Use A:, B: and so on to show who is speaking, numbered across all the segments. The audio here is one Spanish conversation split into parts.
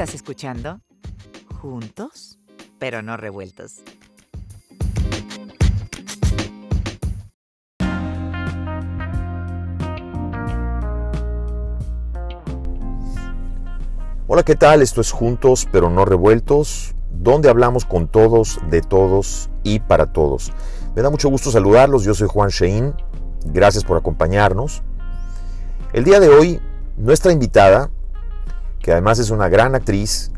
A: Estás escuchando Juntos, pero no revueltos.
B: Hola, ¿qué tal? Esto es Juntos, pero no revueltos, donde hablamos con todos, de todos y para todos. Me da mucho gusto saludarlos, yo soy Juan Shein, gracias por acompañarnos. El día de hoy, nuestra invitada, que además es una gran actriz,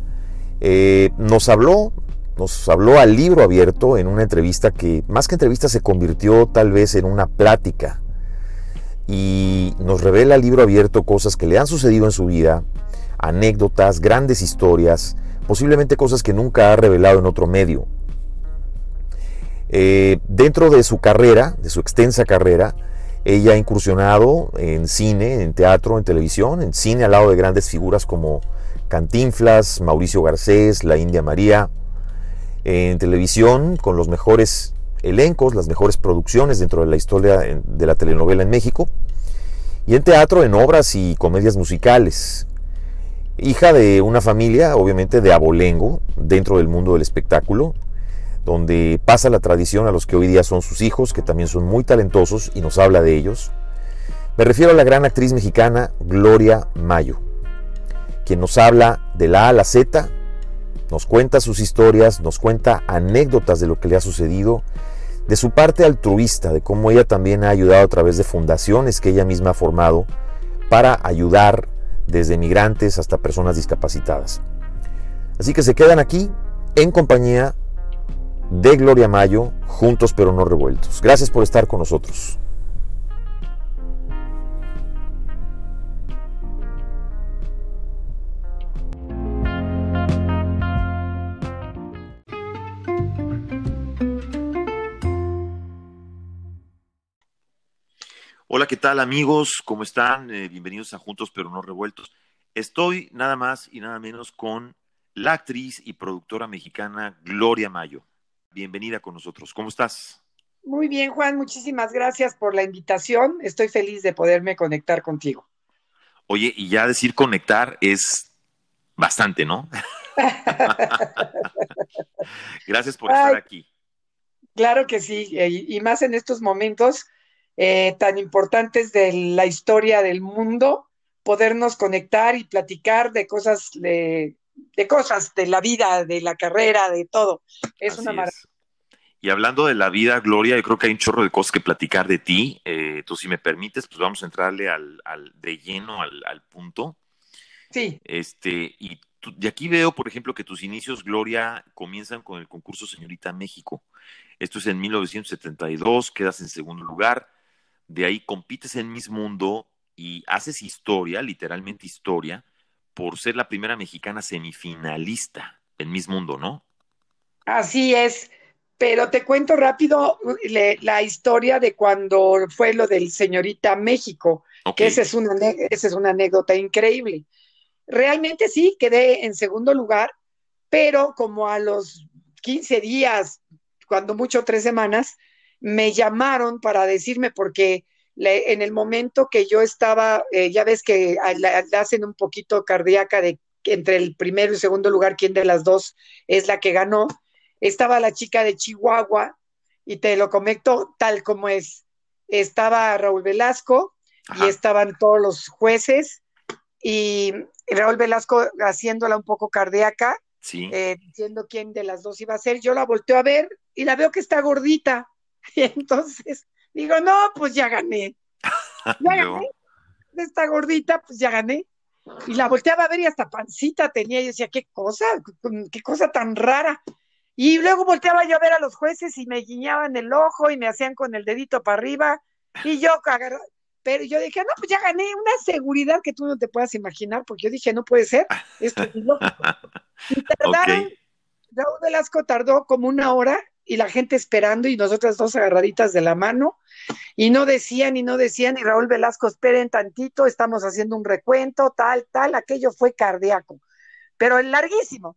B: eh, nos habló, nos habló al libro abierto en una entrevista que más que entrevista se convirtió tal vez en una plática y nos revela al libro abierto cosas que le han sucedido en su vida, anécdotas, grandes historias, posiblemente cosas que nunca ha revelado en otro medio. Eh, dentro de su carrera, de su extensa carrera, ella ha incursionado en cine, en teatro, en televisión, en cine al lado de grandes figuras como Cantinflas, Mauricio Garcés, La India María, en televisión con los mejores elencos, las mejores producciones dentro de la historia de la telenovela en México, y en teatro en obras y comedias musicales. Hija de una familia, obviamente, de abolengo dentro del mundo del espectáculo, donde pasa la tradición a los que hoy día son sus hijos, que también son muy talentosos y nos habla de ellos. Me refiero a la gran actriz mexicana Gloria Mayo, quien nos habla de la A a la Z, nos cuenta sus historias, nos cuenta anécdotas de lo que le ha sucedido, de su parte altruista, de cómo ella también ha ayudado a través de fundaciones que ella misma ha formado para ayudar desde migrantes hasta personas discapacitadas. Así que se quedan aquí en compañía de Gloria Mayo, juntos pero no revueltos. Gracias por estar con nosotros. Hola, ¿qué tal amigos? ¿Cómo están? Eh, bienvenidos a Juntos pero no revueltos. Estoy nada más y nada menos con la actriz y productora mexicana Gloria Mayo bienvenida con nosotros. ¿Cómo estás?
C: Muy bien, Juan, muchísimas gracias por la invitación. Estoy feliz de poderme conectar contigo.
B: Oye, y ya decir conectar es bastante, ¿no? gracias por estar aquí.
C: Claro que sí, y más en estos momentos eh, tan importantes de la historia del mundo, podernos conectar y platicar de cosas de cosas, de la vida, de la carrera, de todo. Es una maravilla.
B: Y hablando de la vida, Gloria, yo creo que hay un chorro de cosas que platicar de ti. Eh, tú, si me permites, pues vamos a entrarle al, de lleno al, punto.
C: Sí.
B: Este, y, y aquí veo, por ejemplo, que tus inicios, Gloria, comienzan con el concurso Señorita México. Esto es en 1972, quedas en segundo lugar. De ahí compites en Miss Mundo y haces historia, literalmente historia, por ser la primera mexicana semifinalista en Miss Mundo, ¿no?
C: Así es, pero te cuento rápido la historia de cuando fue lo del señorita México, que esa es, una, esa es una anécdota increíble. Realmente sí, quedé en segundo lugar, pero como a los 15 días, cuando mucho tres semanas, me llamaron para decirme porque en el momento que yo estaba, eh, ya ves que la, hacen un poquito cardíaca de entre el primero y segundo lugar, quién de las dos es la que ganó, estaba la chica de Chihuahua, y te lo comento tal como es. Estaba Raúl Velasco y estaban todos los jueces, y Raúl Velasco haciéndola un poco cardíaca, eh, diciendo quién de las dos iba a ser. Yo la volteo a ver y la veo que está gordita. Y entonces Digo, no, pues ya gané. Ya gané. De esta gordita, pues ya gané. Y la volteaba a ver y hasta pancita tenía. Y decía, qué cosa, qué cosa tan rara. Y luego volteaba yo a ver a los jueces y me guiñaban el ojo y me hacían con el dedito para arriba. Y yo pero yo dije, no, pues ya gané una seguridad que tú no te puedas imaginar, porque yo dije, no puede ser, esto es. Y tardaron, Raúl Velasco tardó como una hora y la gente esperando y nosotras dos agarraditas de la mano y no decían y no decían y Raúl Velasco, esperen tantito, estamos haciendo un recuento, tal, tal, aquello fue cardíaco, pero larguísimo.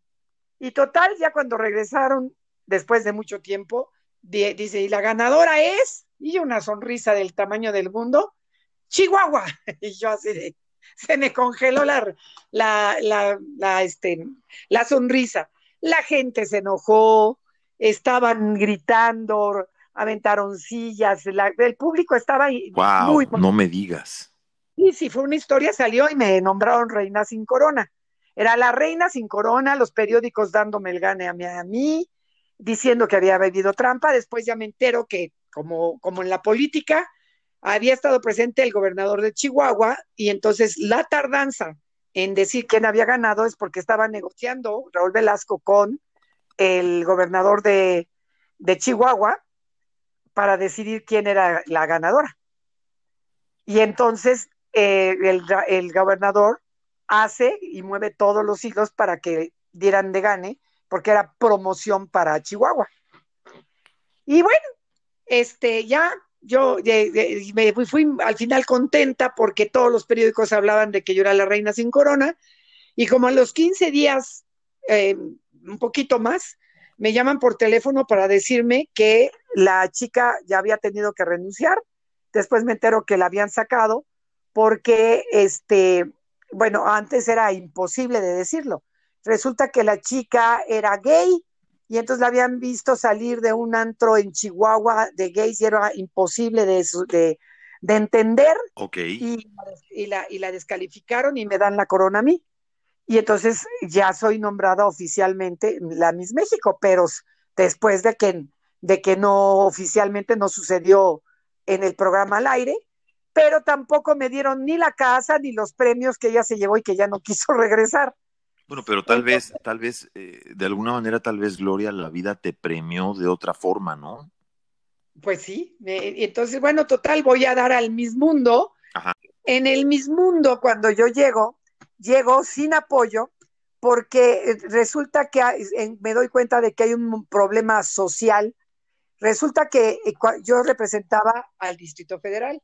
C: Y total, ya cuando regresaron, después de mucho tiempo, dice, y la ganadora es, y una sonrisa del tamaño del mundo, Chihuahua. Y yo así se me congeló la, la, la, este, la sonrisa. La gente se enojó, estaban gritando, aventaron sillas, el público estaba
B: wow, muy... No me digas.
C: Y si fue una historia, salió y me nombraron reina sin corona. Era la reina sin corona, los periódicos dándome el gane a mí, a mí diciendo que había bebido trampa. Después ya me entero que, como, como en la política, había estado presente el gobernador de Chihuahua y entonces la tardanza en decir quién había ganado es porque estaba negociando Raúl Velasco con el gobernador de, de Chihuahua para decidir quién era la ganadora. Y entonces eh, el, gobernador hace y mueve todos los hilos para que dieran de gane, porque era promoción para Chihuahua. Y bueno, este, ya yo me fui, al final contenta porque todos los periódicos hablaban de que yo era la reina sin corona, y como a los 15 días, eh, un poquito más, me llaman por teléfono para decirme que la chica ya había tenido que renunciar. Después me entero que la habían sacado porque, este, bueno, antes era imposible de decirlo. Resulta que la chica era gay y entonces la habían visto salir de un antro en Chihuahua de gays y era imposible de, de, de entender.
B: Ok.
C: Y, y, la, y la descalificaron y me dan la corona a mí y entonces ya soy nombrada oficialmente la Miss México, pero después de que, de que no oficialmente no sucedió en el programa al aire, pero tampoco me dieron ni la casa ni los premios que ella se llevó y que ya no quiso regresar.
B: Bueno, pero tal vez, tal vez, eh, de alguna manera, tal vez Gloria, la vida te premió de otra forma, ¿no?
C: Pues sí, entonces, bueno, total, voy a dar al Miss Mundo. En el Miss Mundo, cuando yo llego, llego sin apoyo porque eh, resulta que me doy cuenta de que hay un problema social. Resulta que eh, yo representaba al Distrito Federal,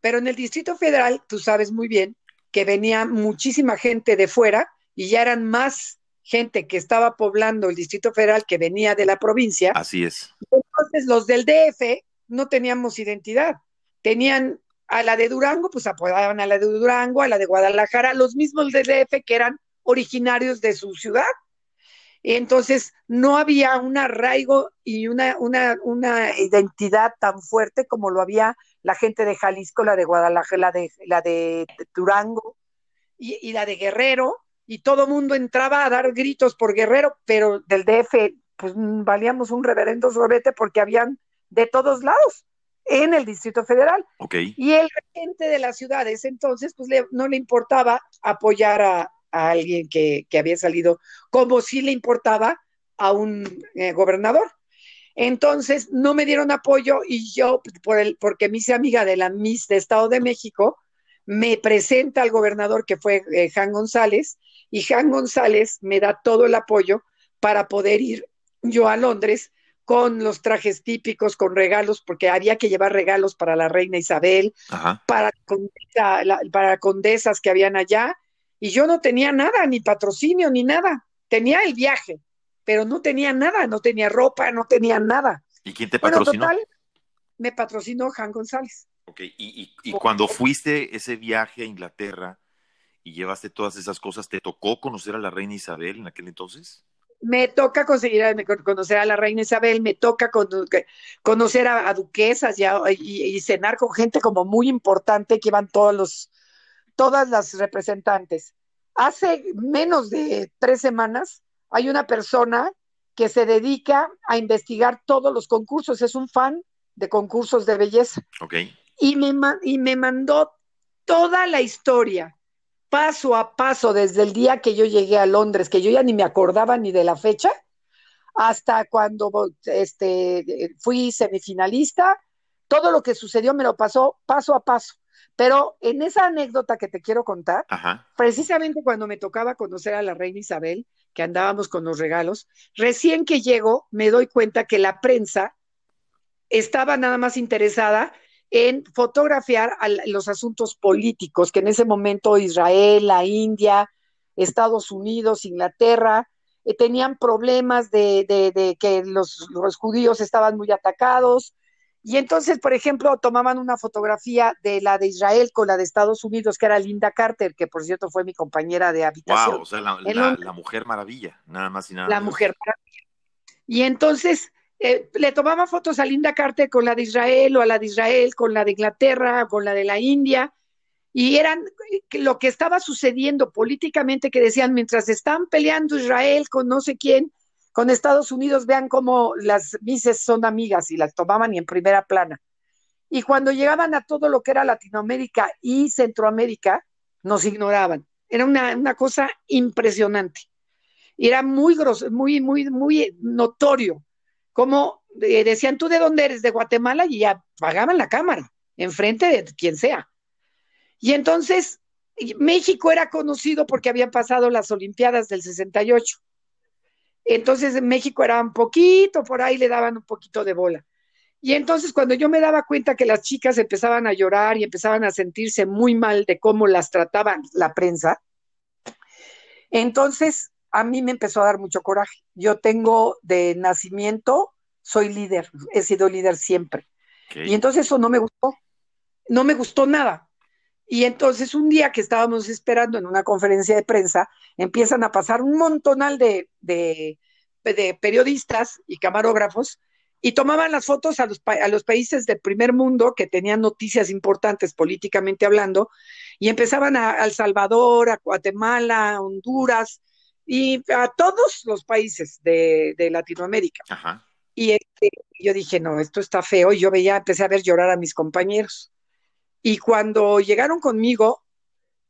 C: pero en el Distrito Federal, tú sabes muy bien que venía muchísima gente de fuera y ya eran más gente que estaba poblando el Distrito Federal que venía de la provincia.
B: Así es.
C: Entonces los del DF no teníamos identidad, tenían a la de Durango, pues apodaban a la de Durango, a la de Guadalajara, los mismos del DF que eran originarios de su ciudad. Entonces, no había un arraigo y una, una, una, identidad tan fuerte como lo había la gente de Jalisco, la de Guadalajara, la de, la de Durango y, y la de Guerrero, y todo mundo entraba a dar gritos por Guerrero, pero del DF, pues valíamos un reverendo sorbete porque habían de todos lados en el Distrito Federal. Y el gente de las ciudades, entonces, pues no le importaba apoyar a, alguien que, había salido, como si le importaba a un eh, gobernador. Entonces, no me dieron apoyo y yo, por el, porque me hice amiga de la Miss de Estado de México, me presenta al gobernador que fue eh, Jan González y Jan González me da todo el apoyo para poder ir yo a Londres con los trajes típicos, con regalos, porque había que llevar regalos para la reina Isabel, para, para condesas que habían allá, y yo no tenía nada, ni patrocinio, ni nada. Tenía el viaje, pero no tenía nada, no tenía ropa, no tenía nada.
B: ¿Y quién te patrocinó?
C: Bueno, total, me patrocinó Jan González.
B: Ok, y, y cuando fuiste ese viaje a Inglaterra y llevaste todas esas cosas, ¿te tocó conocer a la reina Isabel en aquel entonces?
C: Me toca conseguir conocer a la reina Isabel, me toca conocer a, duquesas y, cenar con gente como muy importante que todos los, todas las representantes. Hace menos de tres semanas hay una persona que se dedica a investigar todos los concursos, es un fan de concursos de belleza. Y me, y me mandó toda la historia paso a paso desde el día que yo llegué a Londres, que yo ya ni me acordaba ni de la fecha, hasta cuando este, fui semifinalista, todo lo que sucedió me lo pasó paso a paso. Pero en esa anécdota que te quiero contar, precisamente cuando me tocaba conocer a la reina Isabel, que andábamos con los regalos, recién que llego me doy cuenta que la prensa estaba nada más interesada en fotografiar los asuntos políticos que en ese momento Israel, la India, Estados Unidos, Inglaterra, eh, tenían problemas de, que los, judíos estaban muy atacados Y entonces, por ejemplo, tomaban una fotografía de la de Israel con la de Estados Unidos, que era Linda Carter, que por cierto fue mi compañera de habitación.
B: Wow, o sea, la, mujer maravilla, nada más y nada
C: La mujer maravilla. Y entonces eh, le tomaba fotos a Linda Carter con la de Israel o a la de Israel con la de Inglaterra, con la de la India, y eran eh, lo que estaba sucediendo políticamente que decían, mientras están peleando Israel con no sé quién, con Estados Unidos, vean cómo las mises son amigas y las tomaban y en primera plana. Y cuando llegaban a todo lo que era Latinoamérica y Centroamérica, nos ignoraban. Era una, cosa impresionante. Era muy, muy, muy, muy notorio como eh, decían, ¿tú de dónde eres? De Guatemala y ya pagaban la cámara, enfrente de quien sea. Y entonces México era conocido porque habían pasado las Olimpiadas del 68. Entonces México era un poquito, por ahí le daban un poquito de bola. Y entonces cuando yo me daba cuenta que las chicas empezaban a llorar y empezaban a sentirse muy mal de cómo las trataban la prensa, entonces a mí me empezó a dar mucho coraje. Yo tengo de nacimiento, soy líder, he sido líder siempre. Y entonces eso no me gustó, no me gustó nada. Y entonces un día que estábamos esperando en una conferencia de prensa, empiezan a pasar un montonal de, de, periodistas y camarógrafos y tomaban las fotos a los, a los países del primer mundo que tenían noticias importantes políticamente hablando y empezaban a, El Salvador, a Guatemala, a Honduras, y a todos los países de, Latinoamérica. Y este, yo dije, no, esto está feo. Y yo veía, empecé a ver llorar a mis compañeros. Y cuando llegaron conmigo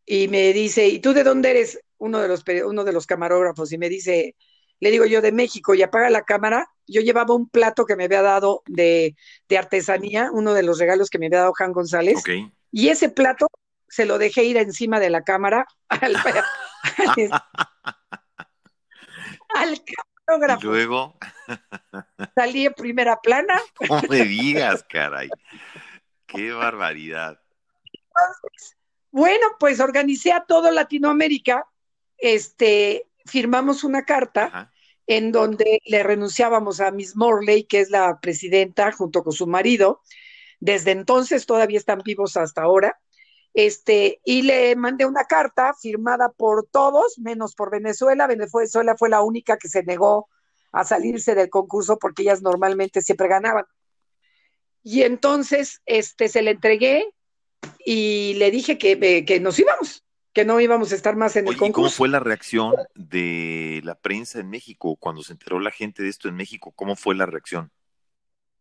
C: y me dice, ¿y tú de dónde eres? Uno de los, uno de los camarógrafos y me dice, le digo yo de México y apaga la cámara. Yo llevaba un plato que me había dado de, artesanía, uno de los regalos que me había dado Juan González. Y ese plato se lo dejé ir encima de la cámara al, al camarógrafo.
B: Y luego.
C: Salí en primera plana.
B: No me digas, caray. Qué barbaridad.
C: bueno, pues organicé a todo Latinoamérica. Este, firmamos una carta en donde le renunciábamos a Miss Morley, que es la presidenta, junto con su marido. Desde entonces todavía están vivos hasta ahora este, y le mandé una carta firmada por todos, menos por Venezuela. Venezuela fue la única que se negó a salirse del concurso porque ellas normalmente siempre ganaban. Y entonces este, se le entregué y le dije que, que nos íbamos, que no íbamos a estar más en el concurso.
B: ¿Cómo fue la reacción de la prensa en México cuando se enteró la gente de esto en México? ¿Cómo fue la reacción?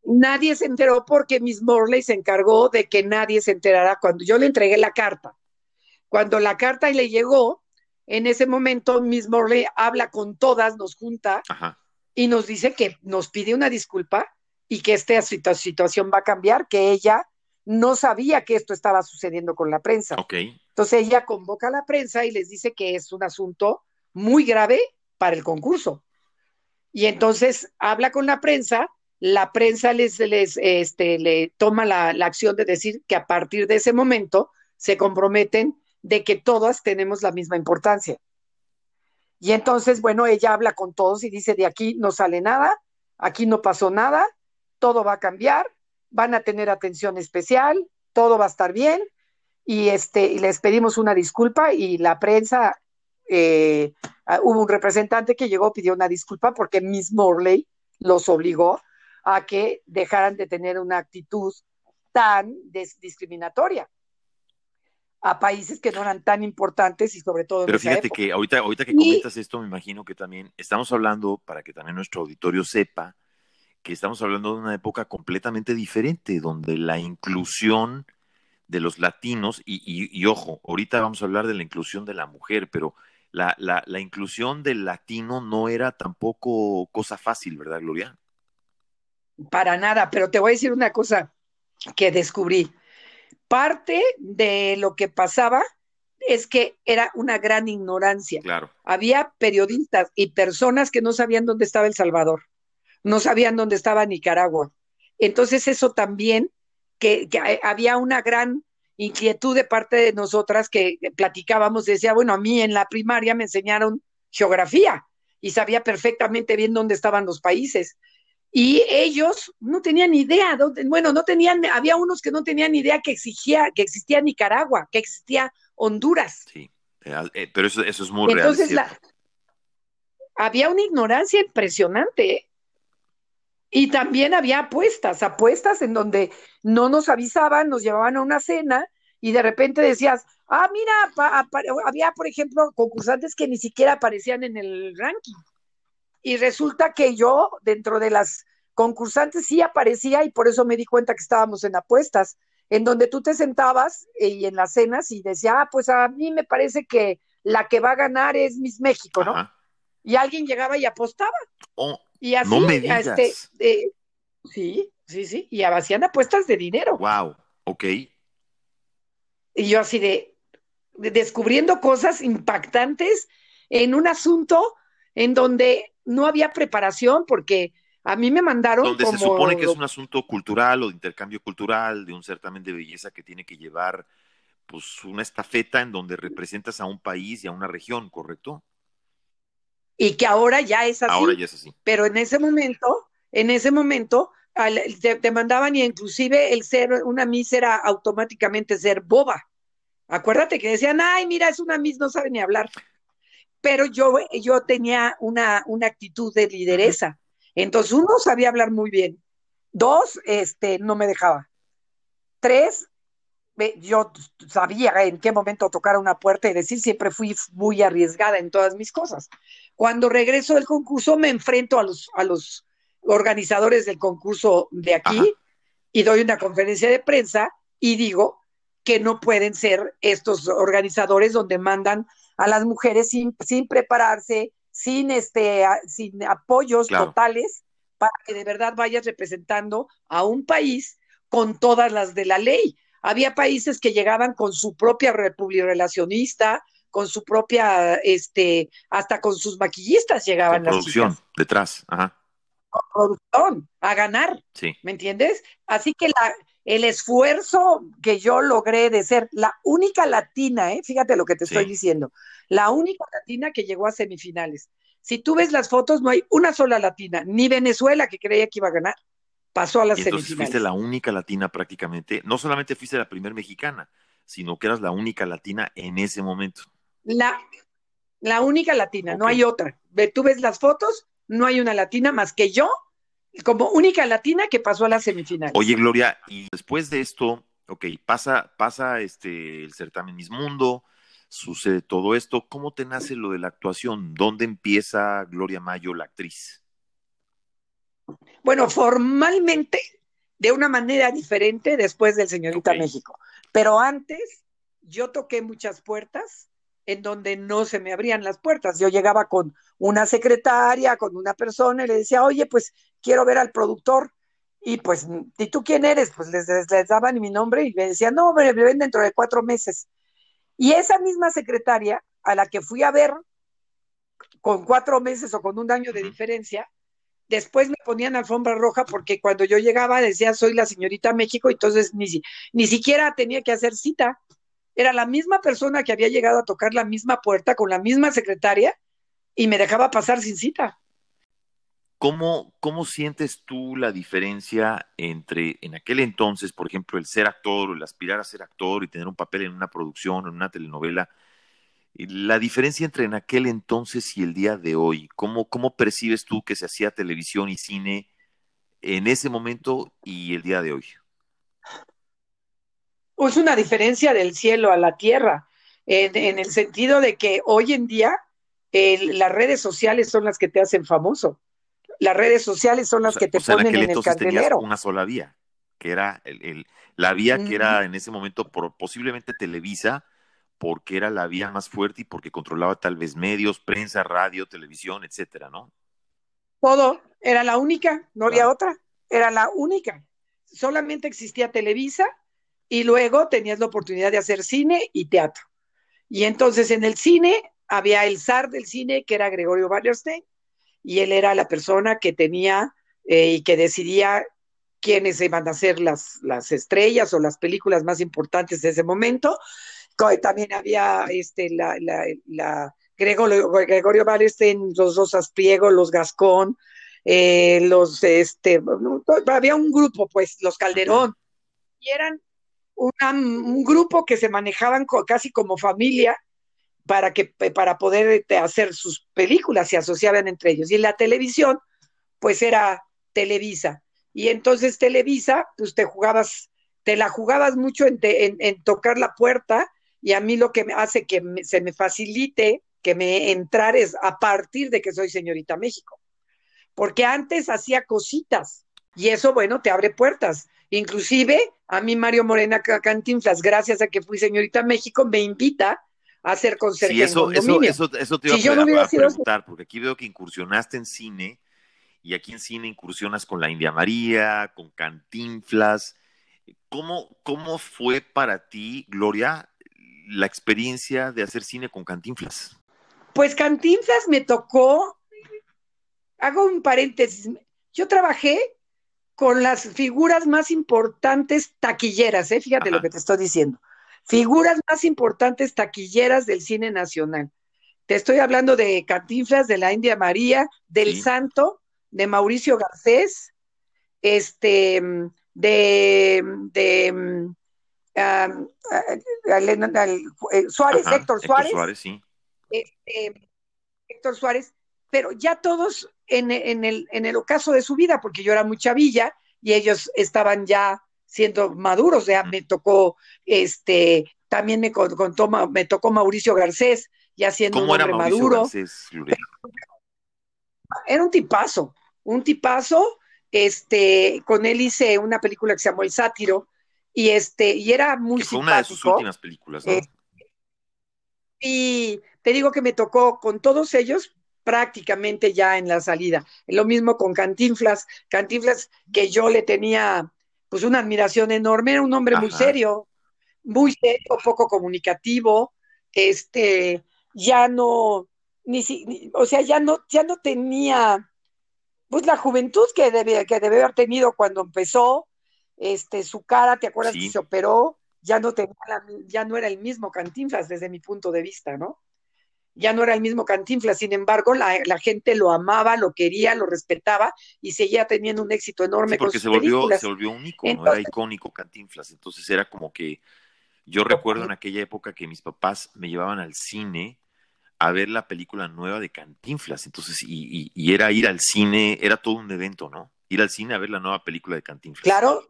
C: Nadie se enteró porque Miss Morley se encargó de que nadie se enterara cuando yo le entregué la carta. Cuando la carta le llegó, en ese momento Miss Morley habla con todas, nos junta y nos dice que nos pide una disculpa y que esta situación va a cambiar, que ella no sabía que esto estaba sucediendo con la prensa. Entonces ella convoca a la prensa y les dice que es un asunto muy grave para el concurso. Y entonces habla con la prensa la prensa les, este, le toma la, acción de decir que a partir de ese momento se comprometen de que todas tenemos la misma importancia. Y entonces, bueno, ella habla con todos y dice, de aquí no sale nada, aquí no pasó nada, todo va a cambiar, van a tener atención especial, todo va a estar bien, y, este, les pedimos una disculpa y la prensa, eh, ah, hubo un representante que llegó, pidió una disculpa porque Miss Morley los obligó a que dejaran de tener una actitud tan discriminatoria a países que no eran tan importantes y sobre todo
B: Pero fíjate que ahorita, ahorita que comentas esto, me imagino que también estamos hablando, para que también nuestro auditorio sepa, que estamos hablando de una época completamente diferente, donde la inclusión de los latinos, y, y, ojo, ahorita vamos a hablar de la inclusión de la mujer, pero la, la, la inclusión del latino no era tampoco cosa fácil, ¿verdad, Gloria?
C: Para nada, pero te voy a decir una cosa que descubrí. Parte de lo que pasaba es que era una gran ignorancia.
B: Claro.
C: Había periodistas y personas que no sabían dónde estaba El Salvador, no sabían dónde estaba Nicaragua. Entonces eso también, que, había una gran inquietud de parte de nosotras que platicábamos, decía, bueno, a mí en la primaria me enseñaron geografía y sabía perfectamente bien dónde estaban los países, y ellos no tenían idea, bueno, no tenían, había unos que no tenían idea que exigía, que existía Nicaragua, que existía Honduras.
B: Sí, eh, pero eso, eso es muy Entonces,
C: había una ignorancia impresionante. ¿eh? Y también había apuestas, apuestas en donde no nos avisaban, nos llevaban a una cena y de repente decías, ah, mira, había, por ejemplo, concursantes que ni siquiera aparecían en el ranking. Y resulta que yo, dentro de las concursantes, sí aparecía y por eso me di cuenta que estábamos en apuestas, en donde tú te sentabas y en las cenas y decía, ah, pues a mí me parece que la que va a ganar es Miss México, ¿no? Y alguien llegaba y apostaba.
B: Oh, y así, no me digas. Este,
C: eh, sí, sí, sí, y hacían apuestas de dinero.
B: Wow, ok.
C: Y yo así de, descubriendo cosas impactantes en un asunto en donde no había preparación porque a mí me mandaron.
B: Donde se supone que es un asunto cultural o de intercambio cultural, de un certamen de belleza que tiene que llevar pues una estafeta en donde representas a un país y a una región, ¿correcto?
C: Y que ahora ya es así.
B: Ahora ya es así.
C: Pero en ese momento, en ese momento, te, mandaban y inclusive el ser una Miss era automáticamente ser boba. Acuérdate que decían, ay, mira, es una Miss, no sabe ni hablar. Pero yo, yo tenía una, una actitud de lideresa. Entonces, uno sabía hablar muy bien. Dos, este, no me dejaba. Tres, yo sabía en qué momento tocar una puerta y decir, siempre fui muy arriesgada en todas mis cosas. Cuando regreso del concurso, me enfrento a los, a los organizadores del concurso de aquí y doy una conferencia de prensa y digo que no pueden ser estos organizadores donde mandan a las mujeres sin, sin prepararse, sin, este, sin apoyos totales, para que de verdad vayas representando a un país con todas las de la ley. Había países que llegaban con su propia relacionista, con su propia, este, hasta con sus maquillistas llegaban
B: las producción detrás, ajá
C: producción, a ganar.
B: Sí.
C: ¿Me entiendes? Así que la, el esfuerzo que yo logré de ser la única latina, ¿eh? fíjate lo que te estoy diciendo, la única latina que llegó a semifinales. Si tú ves las fotos, no hay una sola latina, ni Venezuela que creía que iba a ganar, pasó a las
B: entonces semifinales. Fuiste la única latina prácticamente, no solamente fuiste la primera mexicana, sino que eras la única latina en ese momento.
C: La, la única latina, no hay otra. Tú ves las fotos no hay una latina más que yo, como única latina que pasó a la semifinal.
B: Oye, Gloria, y después de esto, ok, pasa, pasa este el certamen Miss Mundo, sucede todo esto. ¿Cómo te nace lo de la actuación? ¿Dónde empieza Gloria Mayo, la actriz?
C: Bueno, formalmente, de una manera diferente después del Señorita México. Pero antes, yo toqué muchas puertas en donde no se me abrían las puertas. Yo llegaba con una secretaria, con una persona y le decía, oye, pues quiero ver al productor. Y pues, ¿y tú quién eres? Pues les, daban mi nombre y me decían, no, me ven dentro de cuatro meses. Y esa misma secretaria a la que fui a ver con cuatro meses o con un año de diferencia, después me ponían alfombra roja porque cuando yo llegaba decía soy la señorita México, entonces ni, ni siquiera tenía que hacer cita era la misma persona que había llegado a tocar la misma puerta con la misma secretaria y me dejaba pasar sin cita.
B: ¿Cómo, ¿Cómo sientes tú la diferencia entre en aquel entonces, por ejemplo, el ser actor o el aspirar a ser actor y tener un papel en una producción en una telenovela? La diferencia entre en aquel entonces y el día de hoy, ¿cómo, cómo percibes tú que se hacía televisión y cine en ese momento y el día de hoy?
C: es una diferencia del cielo a la tierra, en, el sentido de que hoy en día las redes sociales son las que te hacen famoso. Las redes sociales son las que te ponen en, el candelero.
B: Una sola vía, que era el, la vía que era en ese momento por, posiblemente Televisa, porque era la vía más fuerte y porque controlaba tal vez medios, prensa, radio, televisión, etcétera, ¿no?
C: Todo, era la única, no había otra, era la única. Solamente existía Televisa y luego tenías la oportunidad de hacer cine y teatro. Y entonces en el cine había el zar del cine, que era Gregorio Wallerstein, y él era la persona que tenía eh, y que decidía quiénes iban a ser las, las estrellas o las películas más importantes de ese momento. También había este, la, la, la Gregorio, Gregorio los Rosas Priego, los Gascón, eh, los, este, había un grupo, pues, los Calderón, y eran un grupo que se manejaban casi como familia para, que, para poder este, hacer sus películas, se asociaban entre ellos. Y en la televisión, pues era Televisa. Y entonces Televisa, pues te jugabas, te la jugabas mucho en, en, tocar la puerta y a mí lo que me hace que se me facilite que me entrar es a partir de que soy señorita México. Porque antes hacía cositas y eso, bueno, te abre puertas. Inclusive a mí Mario Morena Cantinflas, gracias a que fui señorita México, me invita hacer conciertos
B: sí, eso, eso, eso, eso, te iba a, preguntar, porque aquí veo que incursionaste en cine y aquí en cine incursionas con la India María, con Cantinflas. ¿Cómo, cómo fue para ti, Gloria, la experiencia de hacer cine con Cantinflas?
C: Pues Cantinflas me tocó, hago un paréntesis, yo trabajé con las figuras más importantes taquilleras, ¿eh? fíjate lo que te estoy diciendo, figuras más importantes taquilleras del cine nacional. Te estoy hablando de Cantinflas, de la India María, del Santo, de Mauricio Garcés, este, de, de Suárez, Héctor Suárez. Suárez sí. Este, Héctor Suárez, pero ya todos en, el, en el ocaso de su vida, porque yo era muy chavilla y ellos estaban ya siendo maduros, ya me tocó, este, también me contó, me tocó Mauricio Garcés, ya siendo un hombre maduro. era un tipazo, un tipazo, este, con él hice una película que se llamó El Sátiro, y este, y era muy
B: fue una de sus últimas películas, ¿no? Eh,
C: y te digo que me tocó con todos ellos prácticamente ya en la salida. Lo mismo con Cantinflas, Cantinflas que yo le tenía pues una admiración enorme, era un hombre muy serio, muy serio, poco comunicativo, este, ya no, ni, o sea, ya no, ya no tenía pues la juventud que debe, que debe haber tenido cuando empezó, este, su cara, ¿te acuerdas que se operó? Ya no tenía ya no era el mismo Cantinflas desde mi punto de vista, ¿no? Ya no era el mismo Cantinflas, sin embargo, la, gente lo amaba, lo quería, lo respetaba y seguía teniendo un éxito enorme
B: porque se volvió, se volvió un icono, era icónico Cantinflas, entonces era como que yo recuerdo en aquella época que mis papás me llevaban al cine a ver la película nueva de Cantinflas, entonces, y, y era ir al cine, era todo un evento, ¿no? Ir al cine a ver la nueva película de Cantinflas.
C: Claro,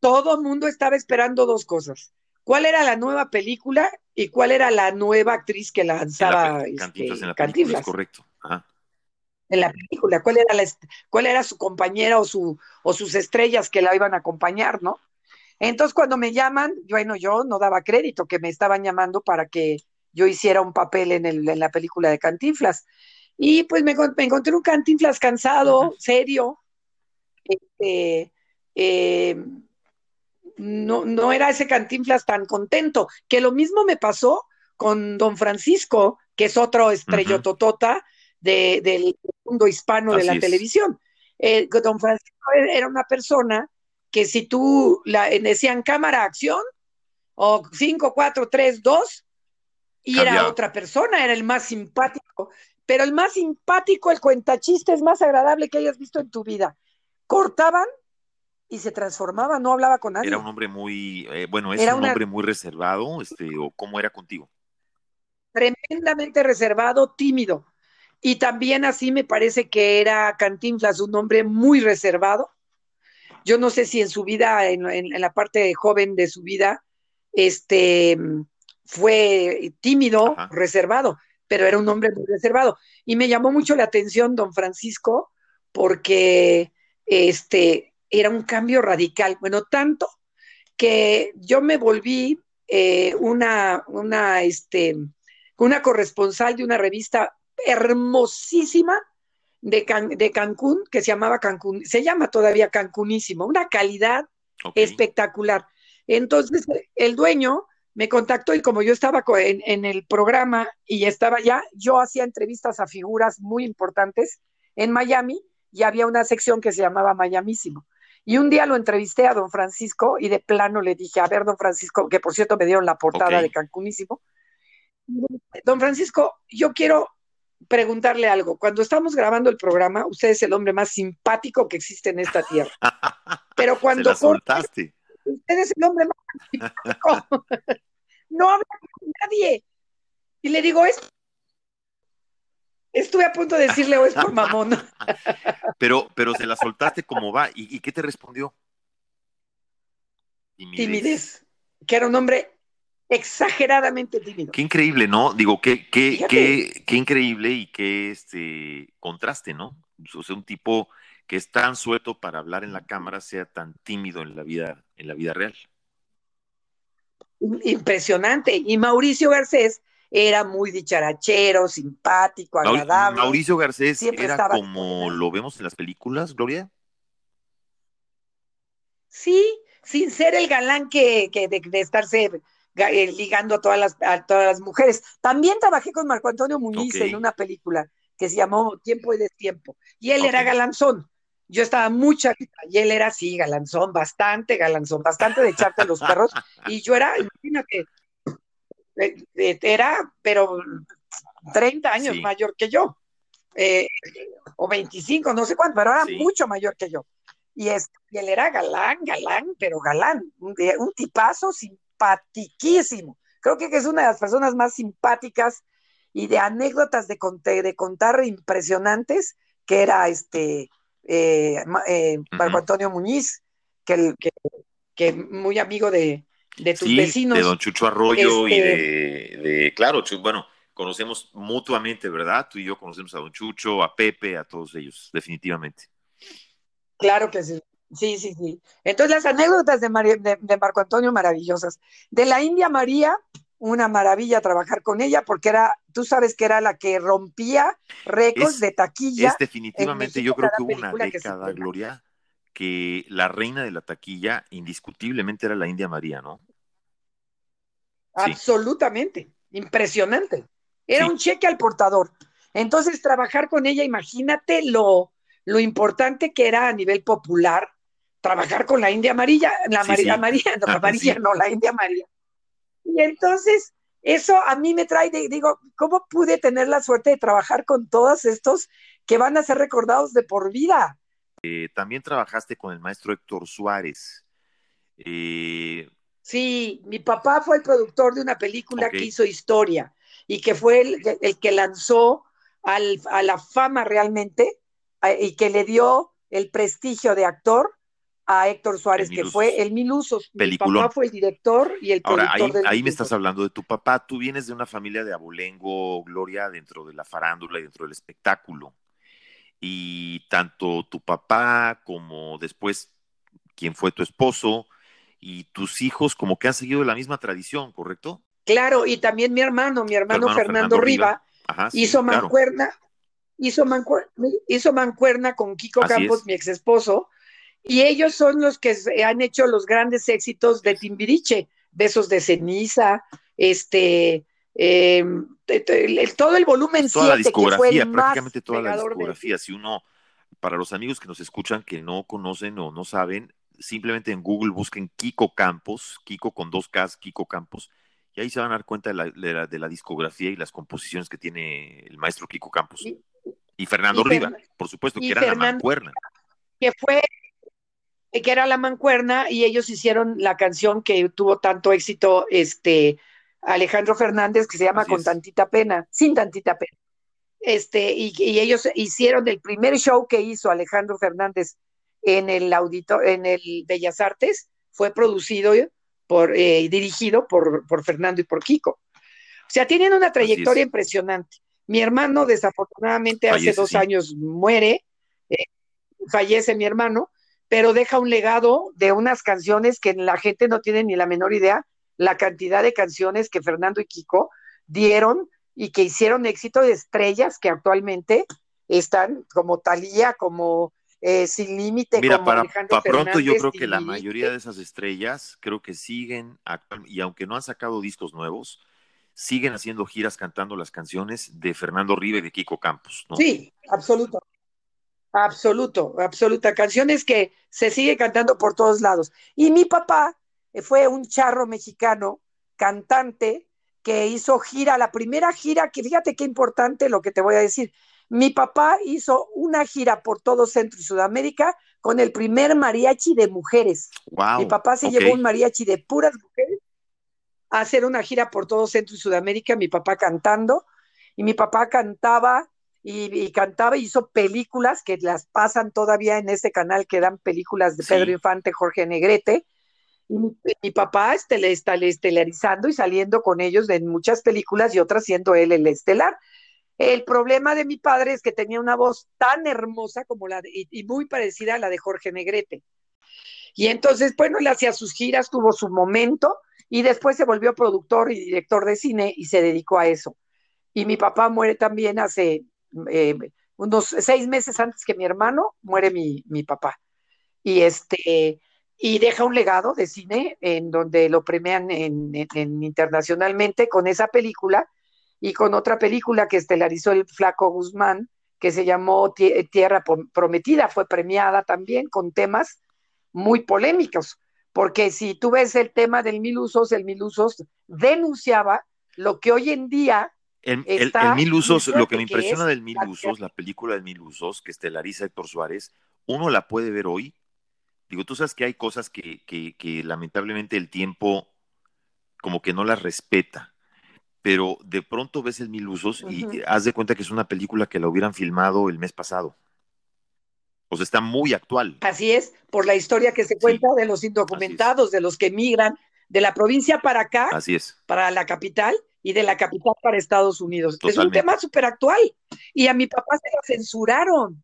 C: todo el mundo estaba esperando dos cosas. ¿Cuál era la nueva película y cuál era la nueva actriz que lanzaba
B: este, Cantinflas en la película, correcto.
C: En la película, ¿cuál era, la, cuál era su compañera o, su, o sus estrellas que la iban a acompañar, ¿no? Entonces, cuando me llaman, bueno, yo no daba crédito que me estaban llamando para que yo hiciera un papel en, el, en la película de Cantinflas. Y pues me, encontré un Cantinflas cansado, serio, este, eh, no, no era ese cantinflas tan contento, que lo mismo me pasó con don Francisco, que es otro estrellototota del mundo hispano de la televisión. Eh, don Francisco era una persona que si tú la, decían cámara acción, o 5, 4, 3, 2, y era otra persona, era el más simpático, pero el más simpático, el cuentachistes más agradable que hayas visto en tu vida. Cortaban y se transformaba, no hablaba con nadie.
B: Era un hombre muy, eh, bueno, es un hombre muy reservado, este, o cómo era contigo.
C: Tremendamente reservado, tímido. Y también así me parece que era Cantinflas, un hombre muy reservado. Yo no sé si en su vida, en, la parte joven de su vida, este, fue tímido, reservado, pero era un hombre muy reservado. Y me llamó mucho la atención don Francisco porque este, era un cambio radical. Bueno, tanto que yo me volví eh, una, una, este, una corresponsal de una revista hermosísima de, de, Cancún, que se llamaba Cancún, se llama todavía Cancunísimo, una calidad espectacular. Entonces, el dueño me contactó y como yo estaba en, en, el programa y estaba ya, yo hacía entrevistas a figuras muy importantes en Miami y había una sección que se llamaba Miamísimo. Y un día lo entrevisté a don Francisco y de plano le dije, a ver, don Francisco, que por cierto me dieron la portada de Cancunísimo. Don Francisco, yo quiero preguntarle algo. Cuando estamos grabando el programa, usted es el hombre más simpático que existe en esta tierra. Pero cuando...
B: Se.
C: Usted es el hombre más simpático. no habla con nadie. Y le digo, es Estuve a punto de decirle, o es por mamón.
B: pero, pero se la soltaste como va. ¿Y, qué te respondió?
C: Timidez. Que era un hombre exageradamente tímido.
B: Qué increíble, ¿no? Digo, qué, qué, qué, qué, increíble y qué este contraste, ¿no? O sea, un tipo que es tan suelto para hablar en la cámara sea tan tímido en la vida, en la vida real.
C: Impresionante. Y Mauricio Garcés era muy dicharachero, simpático, agradable.
B: Mauricio Garcés era como lo vemos en las películas, Gloria.
C: Sí, sin ser el galán que, de, estarse eh, ligando a todas, las, a todas las mujeres. También trabajé con Marco Antonio Muñiz en una película que se llamó Tiempo y Destiempo. Y él era galanzón. Yo estaba mucha y él era así, galanzón, bastante galanzón, bastante de echarte los perros. Y yo era, imagínate, era, pero 30 años mayor que yo, eh, o 25, no sé cuánto, pero era mucho mayor que yo. Y, es, él era galán, galán, pero galán, un, tipazo simpatiquísimo. Creo que es una de las personas más simpáticas y de anécdotas de, de contar impresionantes, que era este Marco Antonio Muñiz, que, que, que muy amigo de, de tus vecinos.
B: De don Chucho Arroyo y este, de, claro, bueno, conocemos mutuamente, ¿verdad? Tú y yo conocemos a don Chucho, a Pepe, a todos ellos, definitivamente.
C: Claro que sí. Sí, sí, sí. Entonces las anécdotas de, de, Marco Antonio maravillosas. De la India María, una maravilla trabajar con ella porque era, tú sabes que era la que rompía récords de taquilla.
B: Es definitivamente, yo creo que hubo una década, Gloria, que la reina de la taquilla indiscutiblemente era la India María, ¿no?
C: Absolutamente, impresionante. Era un cheque al portador. Entonces, trabajar con ella, imagínate lo, lo importante que era a nivel popular trabajar con la India Amarilla, la María María, no, amarilla, no, la India María. Y entonces, eso a mí me trae, digo, ¿cómo pude tener la suerte de trabajar con todos estos que van a ser recordados de por vida?
B: Eh, también trabajaste con el maestro Héctor Suárez. Eh,
C: sí, mi papá fue el productor de una película que hizo historia y que fue el, que lanzó a la fama realmente y que le dio el prestigio de actor a Héctor Suárez, que fue el Mil Usos. Mi papá fue el director y el productor.
B: Ahora, ahí, me estás hablando de tu papá. Tú vienes de una familia de abolengo, Gloria, dentro de la farándula y dentro del espectáculo y tanto tu papá como después quien fue tu esposo y tus hijos como que han seguido la misma tradición, ¿correcto?
C: Claro, y también mi hermano, mi hermano, Fernando, Riva, hizo mancuerna, hizo mancuerna, hizo mancuerna con Kiko Campos, mi ex esposo, y ellos son los que han hecho los grandes éxitos de Timbiriche, Besos de ceniza, este, eh, todo el volumen
B: toda la discografía, prácticamente toda la discografía. Si uno, para los amigos que nos escuchan que no conocen o no saben, simplemente en Google busquen Kiko Campos, Kiko con dos Ks, Kiko Campos, y ahí se van a dar cuenta de la, discografía y las composiciones que tiene el maestro Kiko Campos. Y, Fernando Riva, por supuesto, que era la mancuerna.
C: Que fue, que era la mancuerna, y ellos hicieron la canción que tuvo tanto éxito, este, Alejandro Fernández, que se llama Con tantita pena, sin tantita pena. Este, y, ellos hicieron el primer show que hizo Alejandro Fernández en el audito, en el Bellas Artes, fue producido por, eh, y dirigido por, por, Fernando y por Kiko. O sea, tienen una trayectoria impresionante. Mi hermano, desafortunadamente, hace dos años muere, eh, fallece mi hermano, pero deja un legado de unas canciones que la gente no tiene ni la menor idea la cantidad de canciones que Fernando y Kiko dieron y que hicieron éxito de estrellas que actualmente están como Talía, como eh, Sin Límite,
B: Mira, para, pronto yo creo que la mayoría de esas estrellas creo que siguen, y aunque no han sacado discos nuevos, siguen haciendo giras cantando las canciones de Fernando Rive y de Kiko Campos. ¿no?
C: Sí, absoluto. Absoluto, absoluta. Canciones que se sigue cantando por todos lados. Y mi papá, fue un charro mexicano, cantante, que hizo gira, la primera gira, que fíjate qué importante lo que te voy a decir. Mi papá hizo una gira por todo Centro y Sudamérica con el primer mariachi de mujeres. Mi papá se llevó un mariachi de puras mujeres a hacer una gira por todo Centro y Sudamérica, mi papá cantando, y mi papá cantaba y, cantaba y hizo películas que las pasan todavía en ese canal que dan películas de Pedro Infante, Jorge Negrete, mi, papá está estelarizando y saliendo con ellos en muchas películas y otras siendo él el estelar. El problema de mi padre es que tenía una voz tan hermosa como la de, y, muy parecida a la de Jorge Negrete. Y entonces, bueno, él hacía sus giras, tuvo su momento y después se volvió productor y director de cine y se dedicó a eso. Y mi papá muere también hace eh, unos seis meses antes que mi hermano, muere mi, mi papá. Y este, y deja un legado de cine en donde lo premian en, internacionalmente con esa película y con otra película que estelarizó el Flaco Guzmán, que se llamó Tierra Prometida, fue premiada también con temas muy polémicos, porque si tú ves el tema del Mil Usos, el Mil Usos denunciaba lo que hoy en día...
B: El, el, Mil Usos, lo que me impresiona del Mil Usos, la película del Mil Usos, que estelariza Héctor Suárez, uno la puede ver hoy. Digo, tú sabes que hay cosas que, que, lamentablemente el tiempo como que no las respeta, pero de pronto ves el Mil Usos y haz de cuenta que es una película que la hubieran filmado el mes pasado. O sea, está muy actual.
C: Así es, por la historia que se cuenta de los indocumentados, de los que emigran de la provincia para acá,
B: Así es.
C: para la capital y de la capital para Estados Unidos. Es un tema súper actual. Y a mi papá se lo censuraron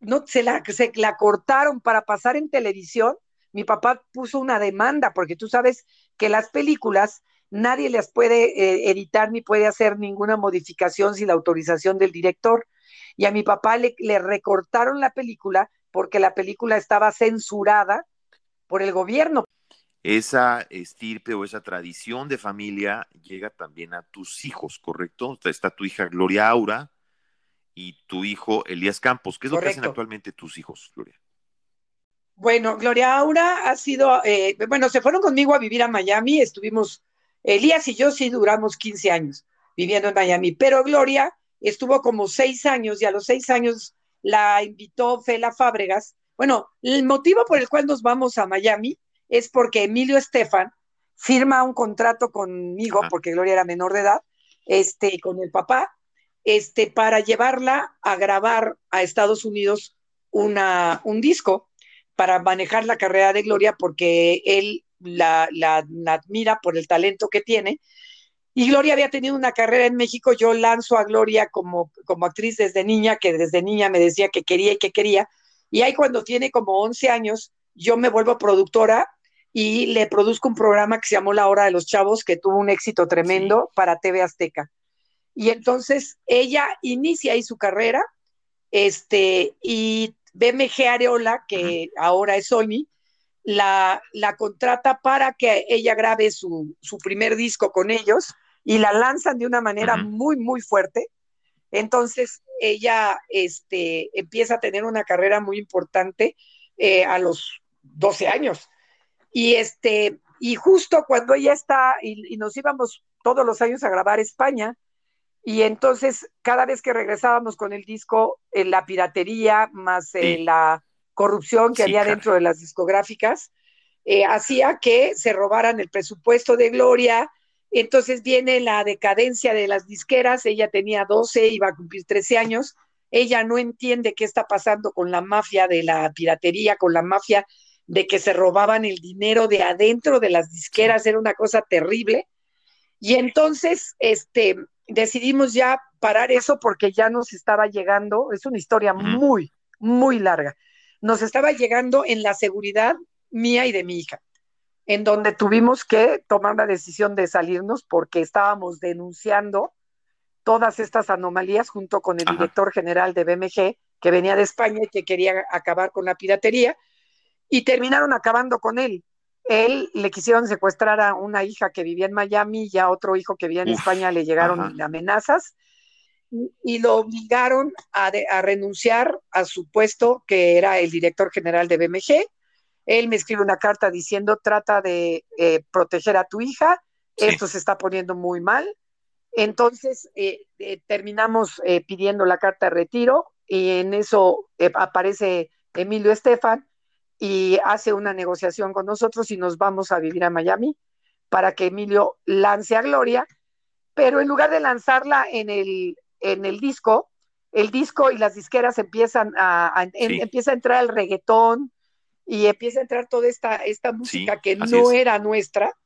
C: no se la, se la cortaron para pasar en televisión, mi papá puso una demanda, porque tú sabes que las películas nadie las puede eh, editar ni puede hacer ninguna modificación sin la autorización del director. Y a mi papá le, le recortaron la película porque la película estaba censurada por el gobierno.
B: Esa estirpe o esa tradición de familia llega también a tus hijos, ¿correcto? Está tu hija Gloria Aura, y tu hijo Elías Campos. ¿Qué es lo que hacen actualmente tus hijos, Gloria?
C: Bueno, Gloria Aura ha sido, eh, bueno, se fueron conmigo a vivir a Miami, estuvimos, Elías y yo sí duramos 15 años viviendo en Miami, pero Gloria estuvo como seis años y a los seis años la invitó Fela Fábregas. Bueno, el motivo por el cual nos vamos a Miami es porque Emilio Estefan firma un contrato conmigo, porque Gloria era menor de edad, este, con el papá, este, para llevarla a grabar a Estados Unidos una, un disco para manejar la carrera de Gloria porque él la, la, admira por el talento que tiene. Y Gloria había tenido una carrera en México, yo lanzo a Gloria como, como actriz desde niña, que desde niña me decía que quería y que quería. Y ahí cuando tiene como 11 años, yo me vuelvo productora y le produzco un programa que se llamó La Hora de los Chavos, que tuvo un éxito tremendo para TV Azteca. Y entonces ella inicia ahí su carrera, este, y BMG Areola, que ahora es Sony, la, la, contrata para que ella grabe su, su, primer disco con ellos y la lanzan de una manera muy, muy fuerte. Entonces ella este, empieza a tener una carrera muy importante eh, a los 12 años. Y, este, y justo cuando ella está, y, y, nos íbamos todos los años a grabar España, y entonces, cada vez que regresábamos con el disco, eh, la piratería más eh, la corrupción que había dentro de las discográficas, eh, hacía que se robaran el presupuesto de Gloria. Entonces viene la decadencia de las disqueras. Ella tenía 12, iba a cumplir 13 años. Ella no entiende qué está pasando con la mafia de la piratería, con la mafia de que se robaban el dinero de adentro de las disqueras. Era una cosa terrible. Y entonces, este, decidimos ya parar eso porque ya nos estaba llegando, es una historia muy, muy larga, nos estaba llegando en la seguridad mía y de mi hija, en donde tuvimos que tomar la decisión de salirnos porque estábamos denunciando todas estas anomalías junto con el director general de BMG, que venía de España y que quería acabar con la piratería, y terminaron acabando con él. Él le quisieron secuestrar a una hija que vivía en Miami y a otro hijo que vivía en España le llegaron amenazas y, lo obligaron a, renunciar a su puesto que era el director general de BMG. Él me escribe una carta diciendo trata de eh, proteger a tu hija, esto se está poniendo muy mal. Entonces eh, eh, terminamos pidiendo la carta de retiro y en eso aparece Emilio Estefan y hace una negociación con nosotros y nos vamos a vivir a Miami para que Emilio lance a Gloria, pero en lugar de lanzarla en el, en el disco, el disco y las disqueras empiezan a, empieza a entrar el reggaetón y empieza a entrar toda esta, esta música que no era nuestra.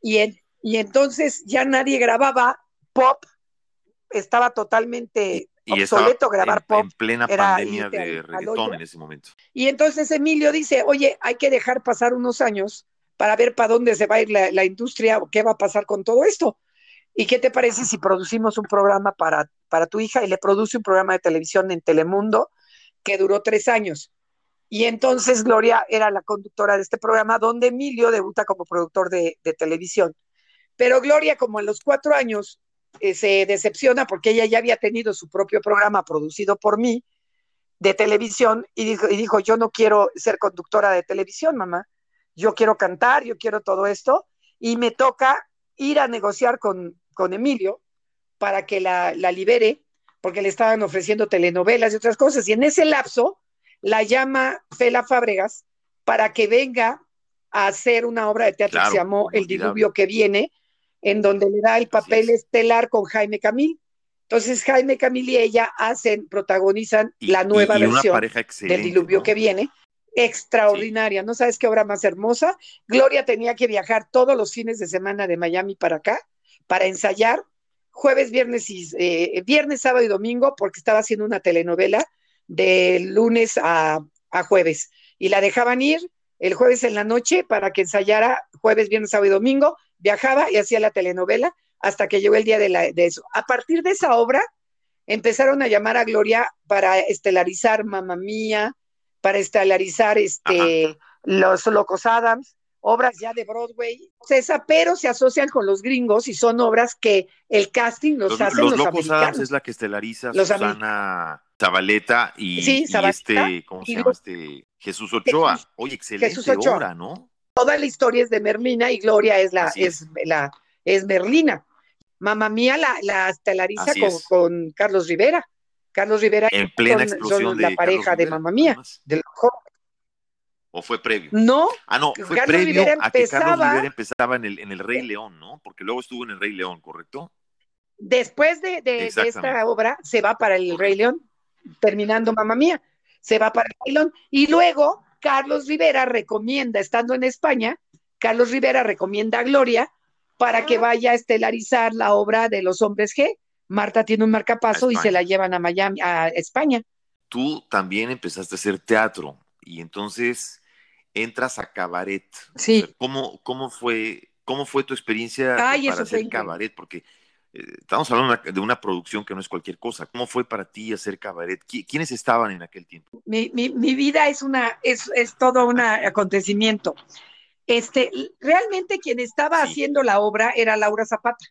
C: Y, y entonces ya nadie grababa pop, estaba totalmente obsoleto grabar pop.
B: En plena pandemia de reggaetón en ese momento.
C: Y entonces Emilio dice, oye, hay que dejar pasar unos años para ver para dónde se va a ir la, la industria o qué va a pasar con todo esto. ¿Y qué te parece si producimos un programa para, para tu hija y le produce un programa de televisión en Telemundo que duró tres años? Y entonces Gloria era la conductora de este programa donde Emilio debuta como productor de, televisión. Pero Gloria, como a los cuatro años, eh, se decepciona porque ella ya había tenido su propio programa producido por mí de televisión y dijo, y dijo, yo no quiero ser conductora de televisión, mamá, yo quiero cantar, yo quiero todo esto, y me toca ir a negociar con, con Emilio para que la, libere, porque le estaban ofreciendo telenovelas y otras cosas. Y en ese lapso la llama Fela Fábregas para que venga a hacer una obra de teatro que se llamó El Diluvio que viene, en donde le da el papel estelar con Jaime Camil. Entonces Jaime Camil y ella hacen, protagonizan la nueva versión del Diluvio que viene. Extraordinaria, no sabes qué obra más hermosa. Gloria tenía que viajar todos los fines de semana de Miami para acá para ensayar jueves, viernes y eh, viernes, sábado y domingo, porque estaba haciendo una telenovela de lunes a, jueves. Y la dejaban ir el jueves en la noche para que ensayara jueves, viernes, sábado y domingo, viajaba y hacía la telenovela hasta que llegó el día de, la, de eso. A partir de esa obra, empezaron a llamar a Gloria para estelarizar Mamma Mía, para estelarizar este, Los Locos Adams, obras ya de Broadway, César, pero se asocian con los gringos y son obras que el casting los, los hacen los, los
B: Locos Adams es la que estelariza Susana Zabaleta y, este, ¿cómo se llama este? Jesús Ochoa. Oye, excelente Jesús Ochoa. obra, ¿no?
C: Toda la historia es de Merlina y Gloria es la, es. la, es Merlina. Mamá mía la, la estelariza con, Carlos Rivera. Carlos Rivera
B: en plena explosión de
C: la pareja de Mamá mía, del joven
B: ¿O fue previo?
C: No.
B: Ah, no, fue previo a que Carlos Rivera empezaba en el, en el Rey León, ¿no? Porque luego estuvo en el Rey León, ¿correcto?
C: Después de, esta obra, se va para el Rey León, terminando Mamá Mía, se va para el Rey León. Y luego, Carlos Rivera recomienda, estando en España, Carlos Rivera recomienda a Gloria para que vaya a estelarizar la obra de los hombres G. Marta tiene un marcapaso y se la llevan a Miami, a España.
B: Tú también empezaste a hacer teatro y entonces entras a cabaret.
C: Sí.
B: ¿cómo, cómo, fue, ¿Cómo fue tu experiencia para hacer cabaret? Porque eh, estamos hablando de una producción que no es cualquier cosa. ¿Cómo fue para ti hacer cabaret? ¿Quiénes estaban en aquel tiempo?
C: Mi, vida es, una, es, todo un acontecimiento. Este, realmente quien estaba haciendo la obra era Laura Zapata.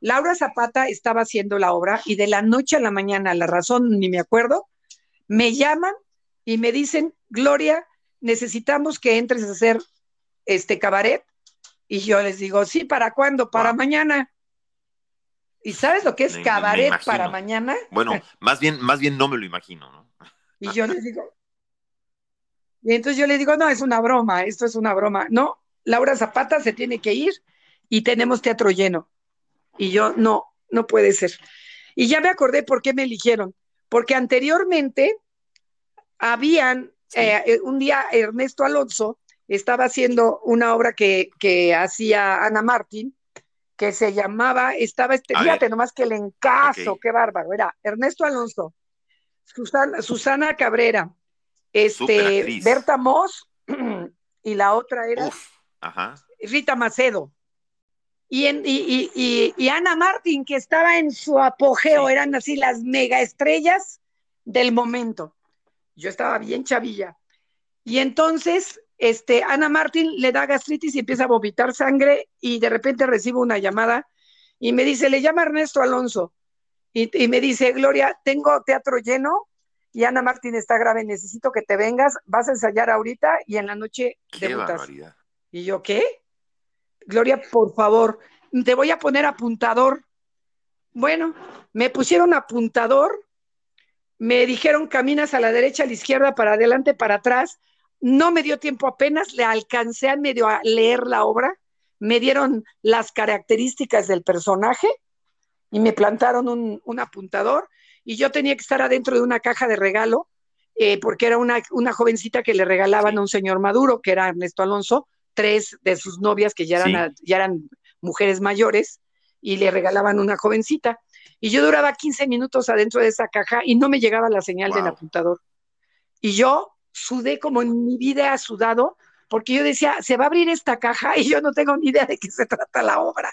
C: Laura Zapata estaba haciendo la obra y de la noche a la mañana, la razón ni me acuerdo, me llaman y me dicen, Gloria, necesitamos que entres a hacer este cabaret. Y yo les digo, sí, ¿para cuándo? Para mañana. ¿Y sabes lo que es cabaret para mañana?
B: Bueno, más bien, más bien no me lo imagino, ¿no?
C: Y yo les digo, y entonces yo le digo, no, es una broma, esto es una broma. No, Laura Zapata se tiene que ir y tenemos teatro lleno. Y yo, no, no puede ser. Y ya me acordé por qué me eligieron. Porque anteriormente habían, eh, eh, un día Ernesto Alonso estaba haciendo una obra que, hacía Ana Martín, que se llamaba, estaba este, fíjate nomás que el encaso, qué bárbaro, era Ernesto Alonso, Susana, Susana Cabrera, este, Berta Moss, y la otra era Rita Macedo. Y, en, y, Ana Martín, que estaba en su apogeo, eran así las mega estrellas del momento yo estaba bien chavilla. Y entonces, este, Ana Martín le da gastritis y empieza a vomitar sangre y de repente recibo una llamada y me dice, le llama Ernesto Alonso. Y, me dice, Gloria, tengo teatro lleno y Ana Martín está grave, necesito que te vengas, vas a ensayar ahorita y en la noche
B: Qué
C: Y yo, ¿qué? Gloria, por favor, te voy a poner apuntador. Bueno, me pusieron apuntador, me dijeron caminas a la derecha, a la izquierda, para adelante, para atrás. No me dio tiempo apenas, le alcancé a medio a leer la obra, me dieron las características del personaje y me plantaron un, un apuntador y yo tenía que estar adentro de una caja de regalo eh, porque era una, una, jovencita que le regalaban a un señor Maduro, que era Ernesto Alonso, tres de sus novias que ya eran, ya eran mujeres mayores y le regalaban una jovencita. Y yo duraba 15 minutos adentro de esa caja y no me llegaba la señal del apuntador. Y yo sudé como en mi vida ha sudado, porque yo decía, se va a abrir esta caja y yo no tengo ni idea de qué se trata la obra.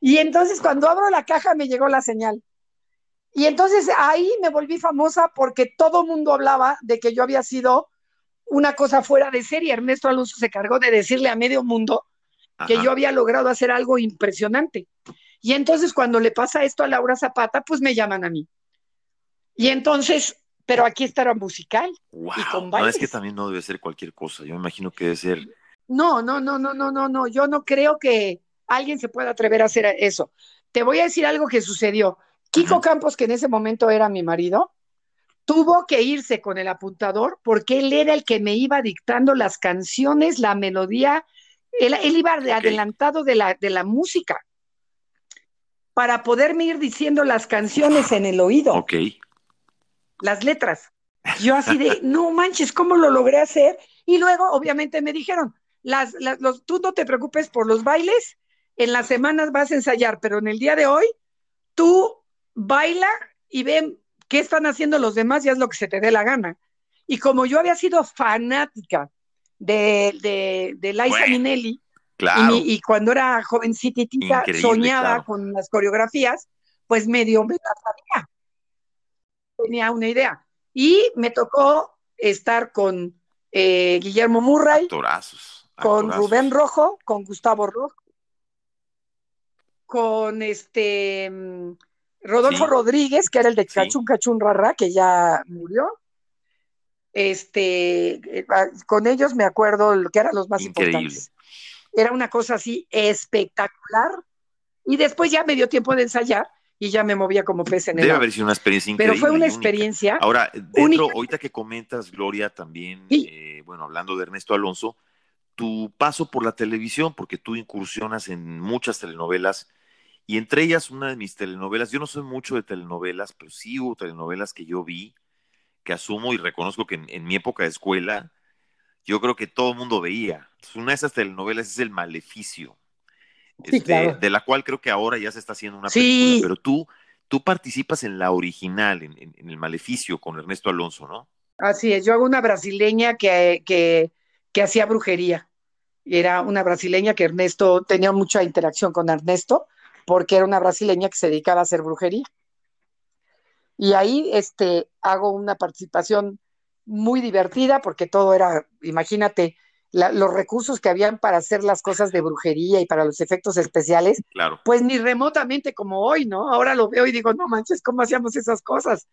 C: Y entonces cuando abro la caja me llegó la señal. Y entonces ahí me volví famosa porque todo mundo hablaba de que yo había sido una cosa fuera de serie. Ernesto Alonso se cargó de decirle a medio mundo que yo había logrado hacer algo impresionante. Y entonces cuando le pasa esto a Laura Zapata, pues me llaman a mí. Y entonces, pero aquí está musical.
B: Y con no, es que también no debe ser cualquier cosa. Yo me imagino que debe ser.
C: No, no, no, no, no, no, no. Yo no creo que alguien se pueda atrever a hacer eso. Te voy a decir algo que sucedió. Kiko Campos, que en ese momento era mi marido, tuvo que irse con el apuntador porque él era el que me iba dictando las canciones, la melodía, él, iba adelantado de la, de la música para poderme ir diciendo las canciones en el oído.
B: Ok.
C: Las letras. Yo así de, no manches, ¿cómo lo logré hacer? Y luego, obviamente, me dijeron, las, los, tú no te preocupes por los bailes, en las semanas vas a ensayar, pero en el día de hoy, tú baila y ven qué están haciendo los demás y haz lo que se te dé la gana. Y como yo había sido fanática de, de, de Liza Minnelli, y, cuando era jovencitita soñaba con las coreografías, pues medio me la sabía. Tenía una idea. Y me tocó estar con eh, Guillermo Murray, con Rubén Rojo, con Gustavo Rojo, con este mm, Rodolfo Rodríguez, que era el de Cachun Cachun Rara, que ya murió. Este, eh, ah, con ellos me acuerdo lo que eran los más importantes. Era una cosa así espectacular. Y después ya me dio tiempo de ensayar y ya me movía como pez en el
B: Debe haber sido una experiencia increíble.
C: Pero fue una experiencia.
B: Ahora, dentro, ahorita que comentas, Gloria, también, eh, bueno, hablando de Ernesto Alonso, tu paso por la televisión, porque tú incursionas en muchas telenovelas y entre ellas, una de mis telenovelas, yo no soy mucho de telenovelas, pero sí hubo telenovelas que yo vi, que asumo y reconozco que en, mi época de escuela, yo creo que todo el mundo veía. Una de esas telenovelas es El Maleficio, este, de la cual creo que ahora ya se está haciendo una película, pero tú, tú participas en la original, en, El Maleficio, con Ernesto Alonso, ¿no?
C: Así es, yo hago una brasileña que, que, que hacía brujería. Era una brasileña que Ernesto tenía mucha interacción con Ernesto porque era una brasileña que se dedicaba a hacer brujería. Y ahí este, hago una participación muy divertida porque todo era, imagínate, los recursos que habían para hacer las cosas de brujería y para los efectos especiales,
B: claro.
C: pues ni remotamente como hoy, ¿no? Ahora lo veo y digo, no manches, ¿cómo hacíamos esas cosas?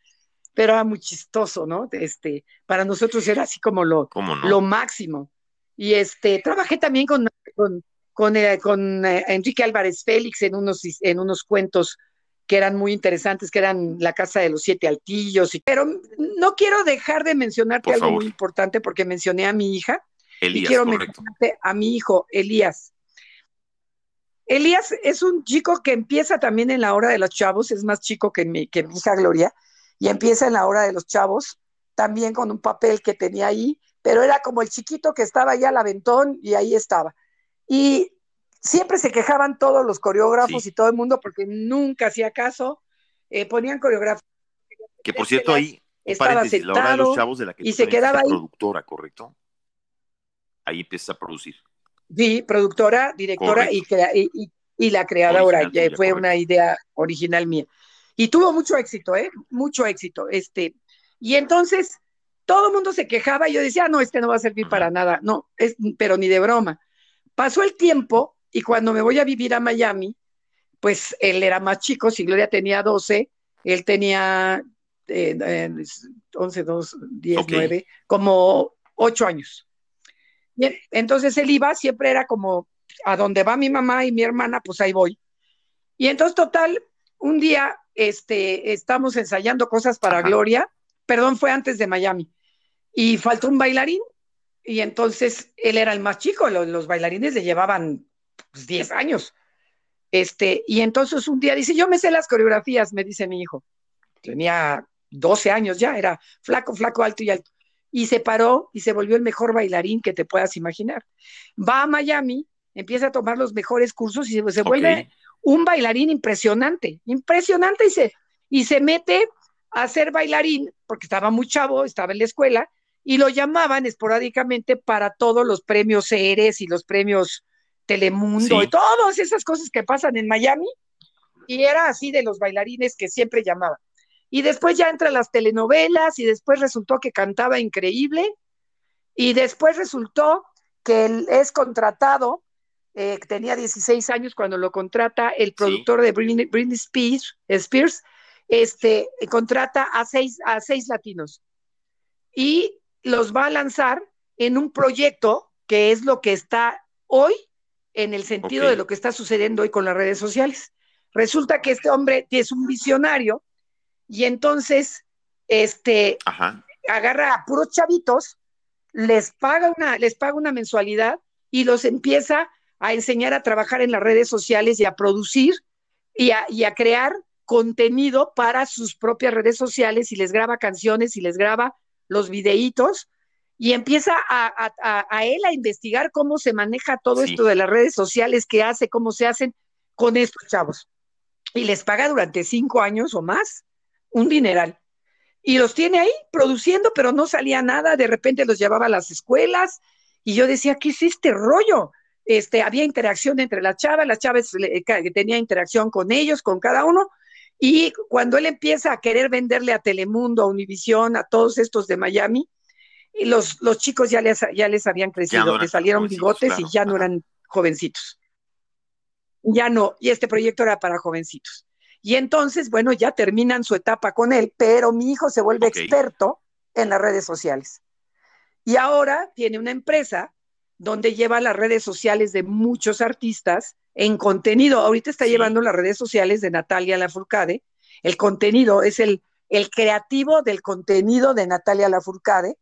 C: Pero era muy chistoso, ¿no? Este, para nosotros era así como lo, lo máximo. Y este, trabajé también con, con con, eh, con eh, Enrique Álvarez Félix en unos, en unos cuentos que eran muy interesantes, que eran La Casa de los Siete Altillos. Y, pero no quiero dejar de mencionarte algo muy importante porque mencioné a mi hija.
B: Elías,
C: y quiero mencionarte a mi hijo, Elías. Elías es un chico que empieza también en la hora de los chavos, es más chico que mi, que mi hija Gloria, y empieza en la hora de los chavos, también con un papel que tenía ahí, pero era como el chiquito que estaba allá al aventón y ahí estaba. Y siempre se quejaban todos los coreógrafos y todo el mundo porque nunca hacía caso, eh, ponían coreografía.
B: Que por cierto ahí,
C: estaba sentado los chavos de la que y se quedaba ahí.
B: productora, ¿correcto? Ahí empieza a producir.
C: Sí, productora, directora y, y, la creadora, fue una idea original mía. Y tuvo mucho éxito, ¿eh? Mucho éxito. Este, y entonces todo el mundo se quejaba y yo decía, ah, no, este no va a servir para nada. No, es, pero ni de broma. Pasó el tiempo y cuando me voy a vivir a Miami, pues él era más chico, si Gloria tenía 12, él tenía eh, 11, 2, 10, 9, como 8 años. Y entonces él iba, siempre era como a donde va mi mamá y mi hermana, pues ahí voy. Y entonces, total, un día este, estamos ensayando cosas para Gloria, perdón, fue antes de Miami, y faltó un bailarín, y entonces él era el más chico, los, bailarines le llevaban 10 pues, años. Este, y entonces un día dice, yo me sé las coreografías, me dice mi hijo. Tenía 12 años ya, era flaco, flaco, alto y alto. Y se paró y se volvió el mejor bailarín que te puedas imaginar. Va a Miami, empieza a tomar los mejores cursos y se, vuelve un bailarín impresionante, impresionante y se, y se mete a ser bailarín porque estaba muy chavo, estaba en la escuela y lo llamaban esporádicamente para todos los premios Ceres y los premios Telemundo y todas esas cosas que pasan en Miami. Y era así de los bailarines que siempre llamaban. Y después ya entra las telenovelas y después resultó que cantaba increíble. Y después resultó que él es contratado, eh, tenía 16 años cuando lo contrata el productor de Britney, Spears, Spears, este, contrata a seis, a seis latinos. Y los va a lanzar en un proyecto que es lo que está hoy en el sentido de lo que está sucediendo hoy con las redes sociales. Resulta que este hombre es un visionario y entonces este agarra a puros chavitos, les paga una les paga una mensualidad y los empieza a enseñar a trabajar en las redes sociales y a producir y a, y a crear contenido para sus propias redes sociales y les graba canciones y les graba los videitos y empieza a, él a investigar cómo se maneja todo esto de las redes sociales, qué hace, cómo se hacen con estos chavos. Y les paga durante cinco años o más un dineral. Y los tiene ahí produciendo, pero no salía nada. De repente los llevaba a las escuelas y yo decía, ¿qué es este rollo? Este, había interacción entre las chavas, las chavas que tenía interacción con ellos, con cada uno. Y cuando él empieza a querer venderle a Telemundo, a Univisión, a todos estos de Miami, y los, los chicos ya les, ya les habían crecido, les salieron bigotes y ya no eran jovencitos. Ya no, y este proyecto era para jovencitos. Y entonces, bueno, ya terminan su etapa con él, pero mi hijo se vuelve experto en las redes sociales. Y ahora tiene una empresa donde lleva las redes sociales de muchos artistas en contenido. Ahorita está llevando las redes sociales de Natalia Lafourcade. El contenido es el, el creativo del contenido de Natalia Lafourcade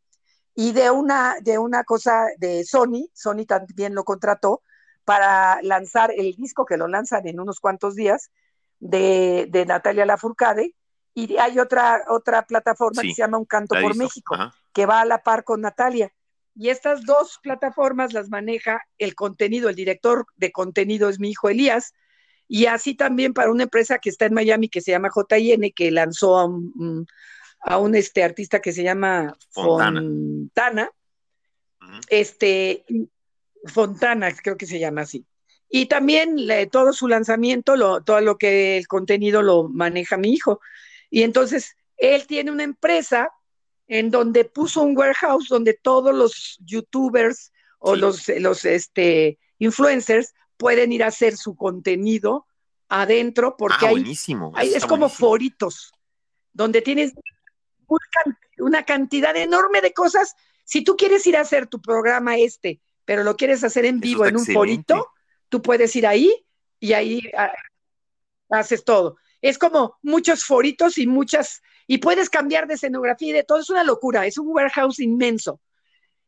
C: y de una, de una cosa de Sony, Sony también lo contrató para lanzar el disco que lo lanzan en unos cuantos días de, de Natalia Lafourcade y hay otra, otra plataforma que se llama Un Canto por México, que va a la par con Natalia. Y estas dos plataformas las maneja el contenido, el director de contenido es mi hijo Elías, y así también para una empresa que está en Miami que se llama JN, que lanzó a un, a un este, artista que se llama Fontana. Este, Fontana, creo que se llama así. Y también todo su lanzamiento, lo, todo lo que el contenido lo maneja mi hijo. Y entonces él tiene una empresa en donde puso un warehouse donde todos los youtubers o los, los este, influencers pueden ir a hacer su contenido adentro porque ah, hay, es como foritos donde tienes una cantidad enorme de cosas. Si tú quieres ir a hacer tu programa este, pero lo quieres hacer en vivo en un forito, tú puedes ir ahí y ahí ah, haces todo. Es como muchos foritos y muchas, y puedes cambiar de escenografía y de todo. Es una locura, es un warehouse inmenso.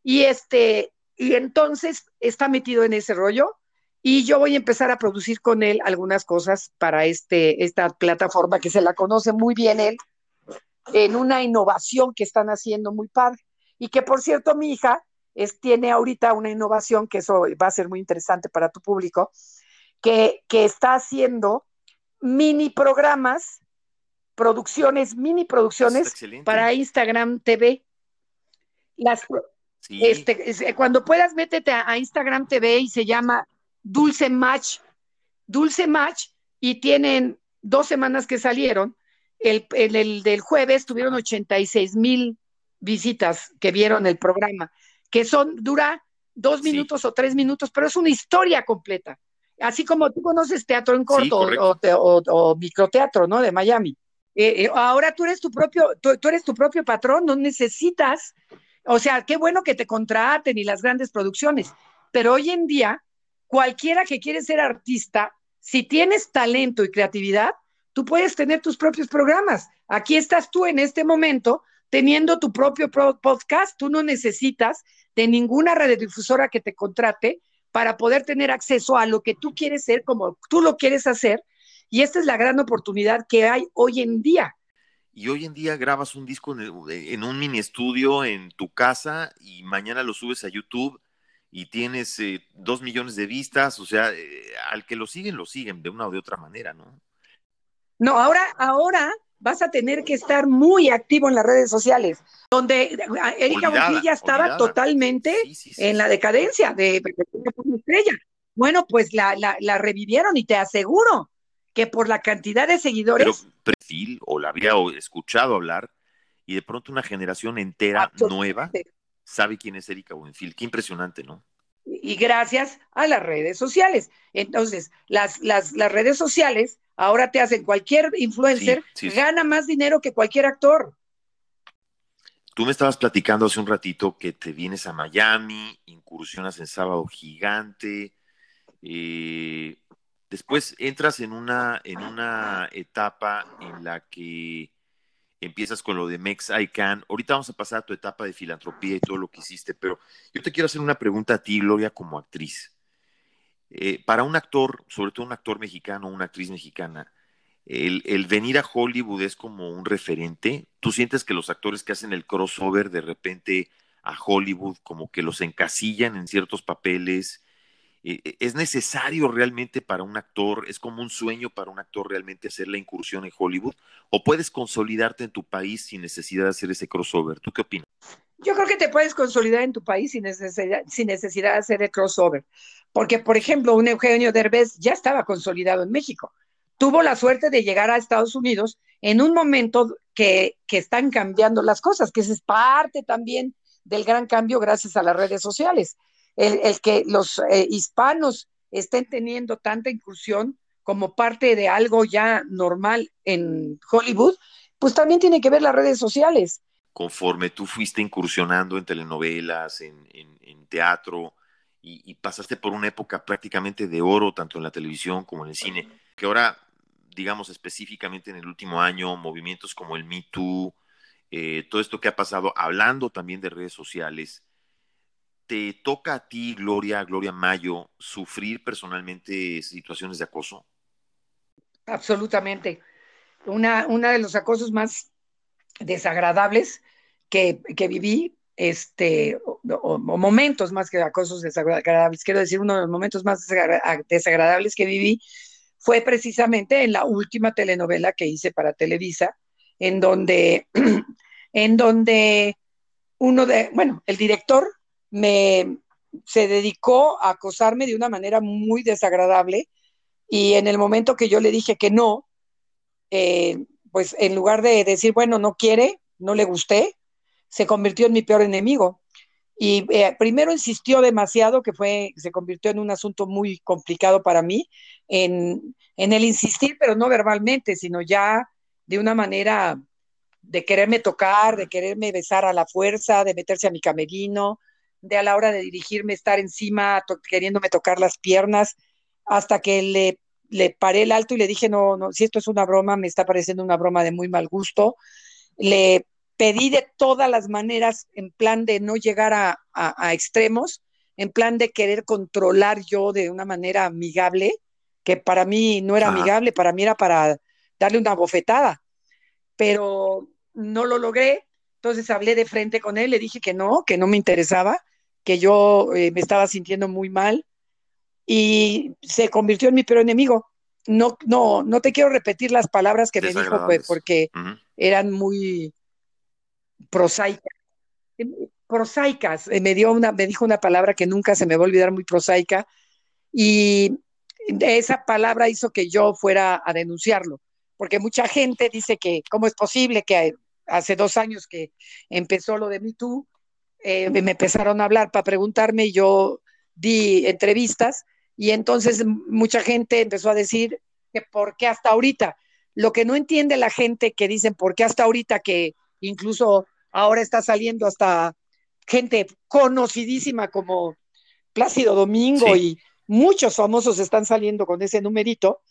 C: Y este, y entonces está metido en ese rollo y yo voy a empezar a producir con él algunas cosas para este, esta plataforma que se la conoce muy bien él, en una innovación que están haciendo muy padre. Y que, por cierto, mi hija es, tiene ahorita una innovación, que eso va a ser muy interesante para tu público, que, que está haciendo mini programas, producciones, mini producciones para Instagram TV. Las, este, cuando puedas, métete a, Instagram TV y se llama Dulce Match. Dulce Match, y tienen dos semanas que salieron el, el, del jueves tuvieron 86 mil visitas que vieron el programa, que son, dura dos minutos o tres minutos, pero es una historia completa. Así como tú conoces teatro en corto o, microteatro, ¿no? De Miami. Eh, eh, ahora tú eres tu propio, tú, eres tu propio patrón, no necesitas, o sea, qué bueno que te contraten y las grandes producciones, pero hoy en día cualquiera que quiere ser artista, si tienes talento y creatividad, tú puedes tener tus propios programas. Aquí estás tú en este momento teniendo tu propio podcast. Tú no necesitas de ninguna radiodifusora que te contrate para poder tener acceso a lo que tú quieres ser como tú lo quieres hacer. Y esta es la gran oportunidad que hay hoy en día.
B: Y hoy en día grabas un disco en, un mini estudio en tu casa y mañana lo subes a YouTube y tienes eh, dos millones de vistas, o sea, eh, al que lo siguen, lo siguen de una o de otra manera, ¿no?
C: No, ahora, ahora vas a tener que estar muy activo en las redes sociales, donde Erika Buenfil estaba totalmente en la decadencia de, estrella. Bueno, pues la, la, revivieron y te aseguro que por la cantidad de seguidores.
B: Pero perfil, o la había escuchado hablar, y de pronto una generación entera nueva sabe quién es Erika Buenfil. Qué impresionante, ¿no?
C: Y gracias a las redes sociales. Entonces, las, las, las redes sociales Ahora te hacen cualquier influencer, gana más dinero que cualquier actor.
B: Tú me estabas platicando hace un ratito que te vienes a Miami, incursionas en Sábado Gigante, eh, después entras en una, en una etapa en la que empiezas con lo de Mex I Can. Ahorita vamos a pasar a tu etapa de filantropía y todo lo que hiciste, pero yo te quiero hacer una pregunta a ti, Gloria, como actriz. Eh, para un actor, sobre todo un actor mexicano, una actriz mexicana, el, venir a Hollywood es como un referente. ¿Tú sientes que los actores que hacen el crossover de repente a Hollywood como que los encasillan en ciertos papeles? Eh, eh, ¿Es necesario realmente para un actor, es como un sueño para un actor realmente hacer la incursión en Hollywood? ¿O puedes consolidarte en tu país sin necesidad de hacer ese crossover? ¿Tú qué opinas?
C: Yo creo que te puedes consolidar en tu país sin necesidad, sin necesidad de hacer el crossover. Porque, por ejemplo, un Eugenio Derbez ya estaba consolidado en México. Tuvo la suerte de llegar a Estados Unidos en un momento que, están cambiando las cosas, que es parte también del gran cambio gracias a las redes sociales. El, que los eh, hispanos estén teniendo tanta incursión como parte de algo ya normal en Hollywood, pues también tiene que ver las redes sociales.
B: Conforme tú fuiste incursionando en telenovelas, en teatro, y, pasaste por una época prácticamente de oro, tanto en la televisión como en el cine, que ahora, digamos específicamente en el último año, movimientos como el Me Too, eh, todo esto que ha pasado, hablando también de redes sociales, ¿te toca a ti, Gloria, Gloria Mayo, sufrir personalmente situaciones de acoso?
C: Absolutamente. Una, una de los acosos más desagradables que, que viví este, o, momentos más que acosos desagradables, quiero decir, uno de los momentos más desagradables que viví fue precisamente en la última telenovela que hice para Televisa, en donde, en donde uno de, bueno, el director me se dedicó a acosarme de una manera muy desagradable y en el momento que yo le dije que no, eh, pues en lugar de decir, bueno, no quiere, no le gusté, se convirtió en mi peor enemigo. Y eh, primero insistió demasiado, que fue, se convirtió en un asunto muy complicado para mí, en, el insistir, pero no verbalmente, sino ya de una manera de quererme tocar, de quererme besar a la fuerza, de meterse a mi camerino, de a la hora de dirigirme estar encima, queriéndome tocar las piernas, hasta que le, le paré el alto y le dije, no, no, si esto es una broma, me está pareciendo una broma de muy mal gusto. Le pedí de todas las maneras en plan de no llegar a, extremos, en plan de querer controlar yo de una manera amigable, que para mí no era amigable, para mí era para darle una bofetada, pero no lo logré, entonces hablé de frente con él, le dije que no, que no me interesaba, que yo eh, me estaba sintiendo muy mal y se convirtió en mi peor enemigo. No, no, no te quiero repetir las palabras que me dijo pues, porque eran muy, prosaica, prosaicas, eh, me dio una, me dijo una palabra que nunca se me va a olvidar, muy prosaica, y esa palabra hizo que yo fuera a denunciarlo, porque mucha gente dice que cómo es posible que hace dos años que empezó lo de Me Too, eh, me empezaron a hablar para preguntarme y yo di entrevistas y entonces mucha gente empezó a decir que por qué hasta ahorita. Lo que no entiende la gente que dicen por qué hasta ahorita que incluso ahora está saliendo hasta gente conocidísima como Plácido Domingo y muchos famosos están saliendo con ese numerito,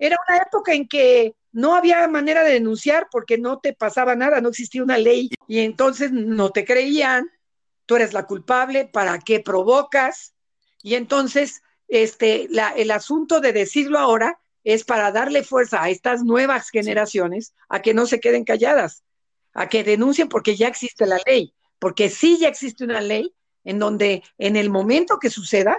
C: era una época en que no había manera de denunciar porque no te pasaba nada, no existía una ley y entonces no te creían, tú eres la culpable, ¿para qué provocas? Y entonces, este, la, el asunto de decirlo ahora es para darle fuerza a estas nuevas generaciones a que no se queden calladas, a que denuncien porque ya existe la ley, porque sí ya existe una ley en donde en el momento que suceda,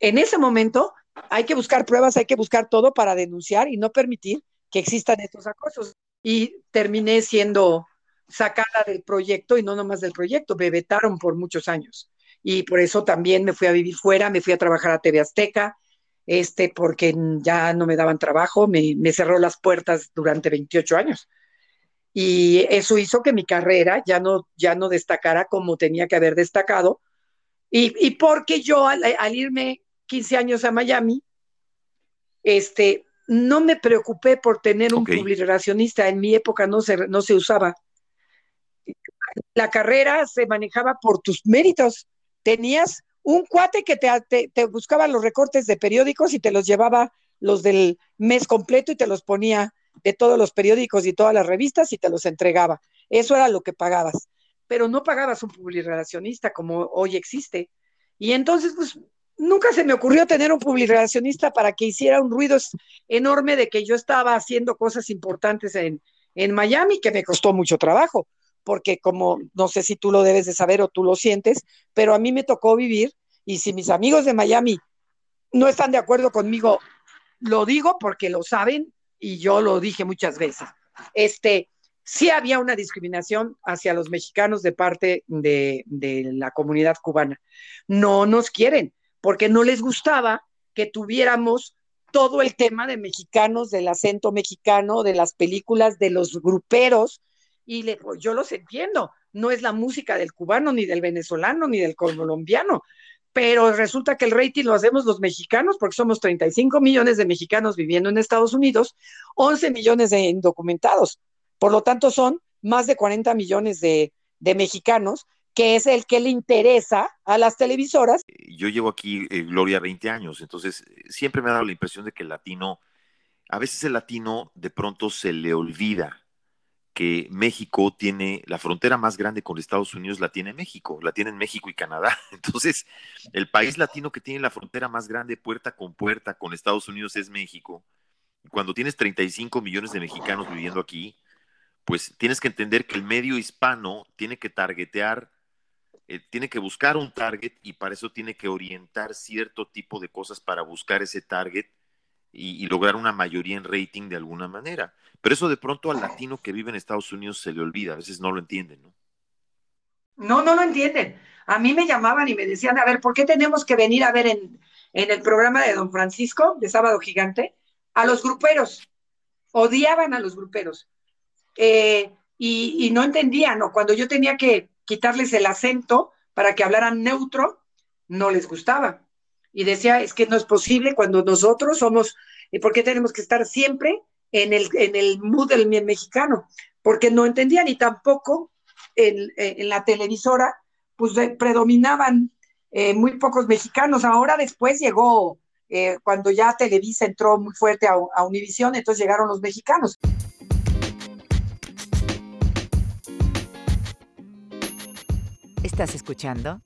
C: en ese momento hay que buscar pruebas, hay que buscar todo para denunciar y no permitir que existan estos acosos. Y terminé siendo sacada del proyecto y no nomás del proyecto, me vetaron por muchos años. Y por eso también me fui a vivir fuera, me fui a trabajar a TV Azteca, este, porque ya no me daban trabajo, me, me cerró las puertas durante 28 años. Y eso hizo que mi carrera ya no, ya no destacara como tenía que haber destacado. Y, y porque yo al, al irme 15 años a Miami, este, no me preocupé por tener un okay. En mi época no se, no se usaba. La carrera se manejaba por tus méritos. Tenías un cuate que te, buscaba los recortes de periódicos y te los llevaba los del mes completo y te los ponía de todos los periódicos y todas las revistas y te los entregaba. Eso era lo que pagabas. Pero no pagabas un publirelacionista como hoy existe. Y entonces, pues, nunca se me ocurrió tener un publirelacionista para que hiciera un ruido enorme de que yo estaba haciendo cosas importantes en, en Miami, que me costó mucho trabajo, porque como no sé si tú lo debes de saber o tú lo sientes, pero a mí me tocó vivir y si mis amigos de Miami no están de acuerdo conmigo, lo digo porque lo saben y yo lo dije muchas veces. Este, sí había una discriminación hacia los mexicanos de parte de, de la comunidad cubana. No nos quieren porque no les gustaba que tuviéramos todo el tema de mexicanos, del acento mexicano, de las películas, de los gruperos, y le, pues, yo los entiendo, no es la música del cubano, ni del venezolano, ni del colombiano, pero resulta que el rating lo hacemos los mexicanos, porque somos 35 millones de mexicanos viviendo en Estados Unidos, 11 millones de indocumentados, por lo tanto son más de 40 millones de, de mexicanos que es el que le interesa a las televisoras.
B: Yo llevo aquí, eh, Gloria, 20 años, entonces eh, siempre me ha dado la impresión de que el latino, a veces el latino de pronto se le olvida que México tiene la frontera más grande con Estados Unidos, la tiene México, la tienen México y Canadá. Entonces, el país latino que tiene la frontera más grande puerta con puerta con Estados Unidos es México. Cuando tienes 35 millones de mexicanos viviendo aquí, pues tienes que entender que el medio hispano tiene que targetear eh, tiene que buscar un target y para eso tiene que orientar cierto tipo de cosas para buscar ese target y, lograr una mayoría en rating de alguna manera. Pero eso de pronto al latino que vive en Estados Unidos se le olvida, a veces no lo entienden, ¿no?
C: No, no lo entienden. A mí me llamaban y me decían, a ver, ¿por qué tenemos que venir a ver en, en el programa de Don Francisco, de Sábado Gigante, a los gruperos? Odiaban a los gruperos. Eh, y, no entendían, ¿no? Cuando yo tenía que quitarles el acento para que hablaran neutro, no les gustaba. Y decía, es que no es posible cuando nosotros somos, ¿y por qué tenemos que estar siempre en el, en el mood del mexicano? Porque no entendían y tampoco en, en la televisora, pues predominaban eh, muy pocos mexicanos. Ahora después llegó, eh, cuando ya Televisa entró muy fuerte a, a Univisión, entonces llegaron los mexicanos.
A: Estás escuchando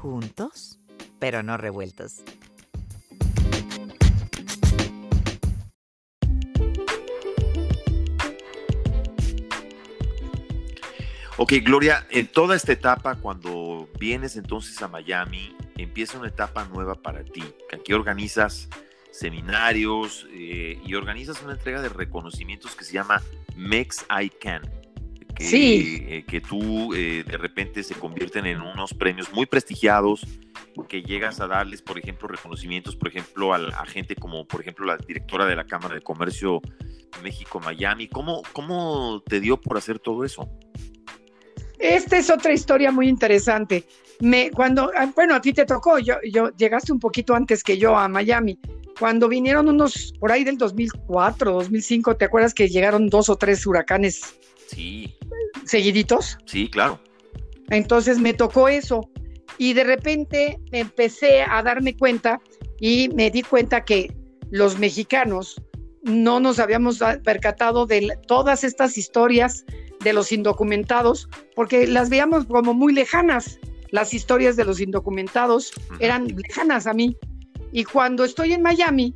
A: Juntos, pero no revueltos.
B: Ok, Gloria, en toda esta etapa, cuando vienes entonces a Miami, empieza una etapa nueva para ti, que aquí organizas seminarios eh, y organizas una entrega de reconocimientos que se llama Mex I Can que, sí. eh, que tú eh, de repente se convierten en unos premios muy prestigiados, que llegas a darles, por ejemplo, reconocimientos, por ejemplo, a, a gente como, por ejemplo, la directora de la Cámara de Comercio México-Miami. ¿Cómo, ¿Cómo te dio por hacer todo eso?
C: Esta es otra historia muy interesante. Me, cuando, ah, bueno, a ti te tocó, yo, yo llegaste un poquito antes que yo a Miami. Cuando vinieron unos por ahí del 2004, 2005, ¿te acuerdas que llegaron dos o tres huracanes
B: Sí.
C: ¿Seguiditos?
B: Sí, claro.
C: Entonces me tocó eso y de repente empecé a darme cuenta y me di cuenta que los mexicanos no nos habíamos percatado de todas estas historias de los indocumentados, porque las veíamos como muy lejanas. Las historias de los indocumentados eran lejanas a mí. Y cuando estoy en Miami,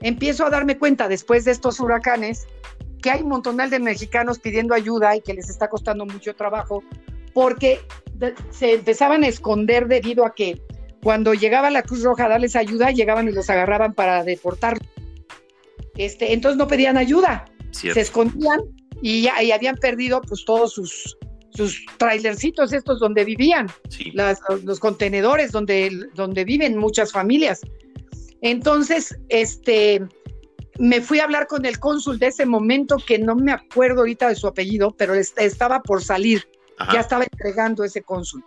C: empiezo a darme cuenta después de estos huracanes que hay un montonal de mexicanos pidiendo ayuda y que les está costando mucho trabajo porque se empezaban a esconder debido a que cuando llegaba la Cruz Roja a darles ayuda, llegaban y los agarraban para deportar. Este, entonces no pedían ayuda, se escondían y, ya, habían perdido pues todos sus, sus trailercitos estos donde vivían, los contenedores donde, donde viven muchas familias. Entonces, este, me fui a hablar con el cónsul de ese momento, que no me acuerdo ahorita de su apellido, pero estaba por salir, ya estaba entregando ese cónsul.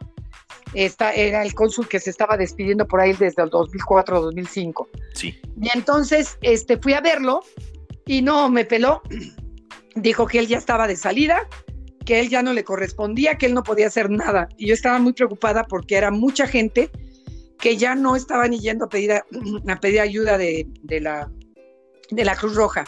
C: Esta era el cónsul que se estaba despidiendo por ahí desde el 2004 2005.
B: Sí.
C: Y entonces este, fui a verlo y no me peló. Dijo que él ya estaba de salida, que él ya no le correspondía, que él no podía hacer nada. Y yo estaba muy preocupada porque era mucha gente que ya no estaban yendo a pedir, a, pedir ayuda de, la, de la Cruz Roja.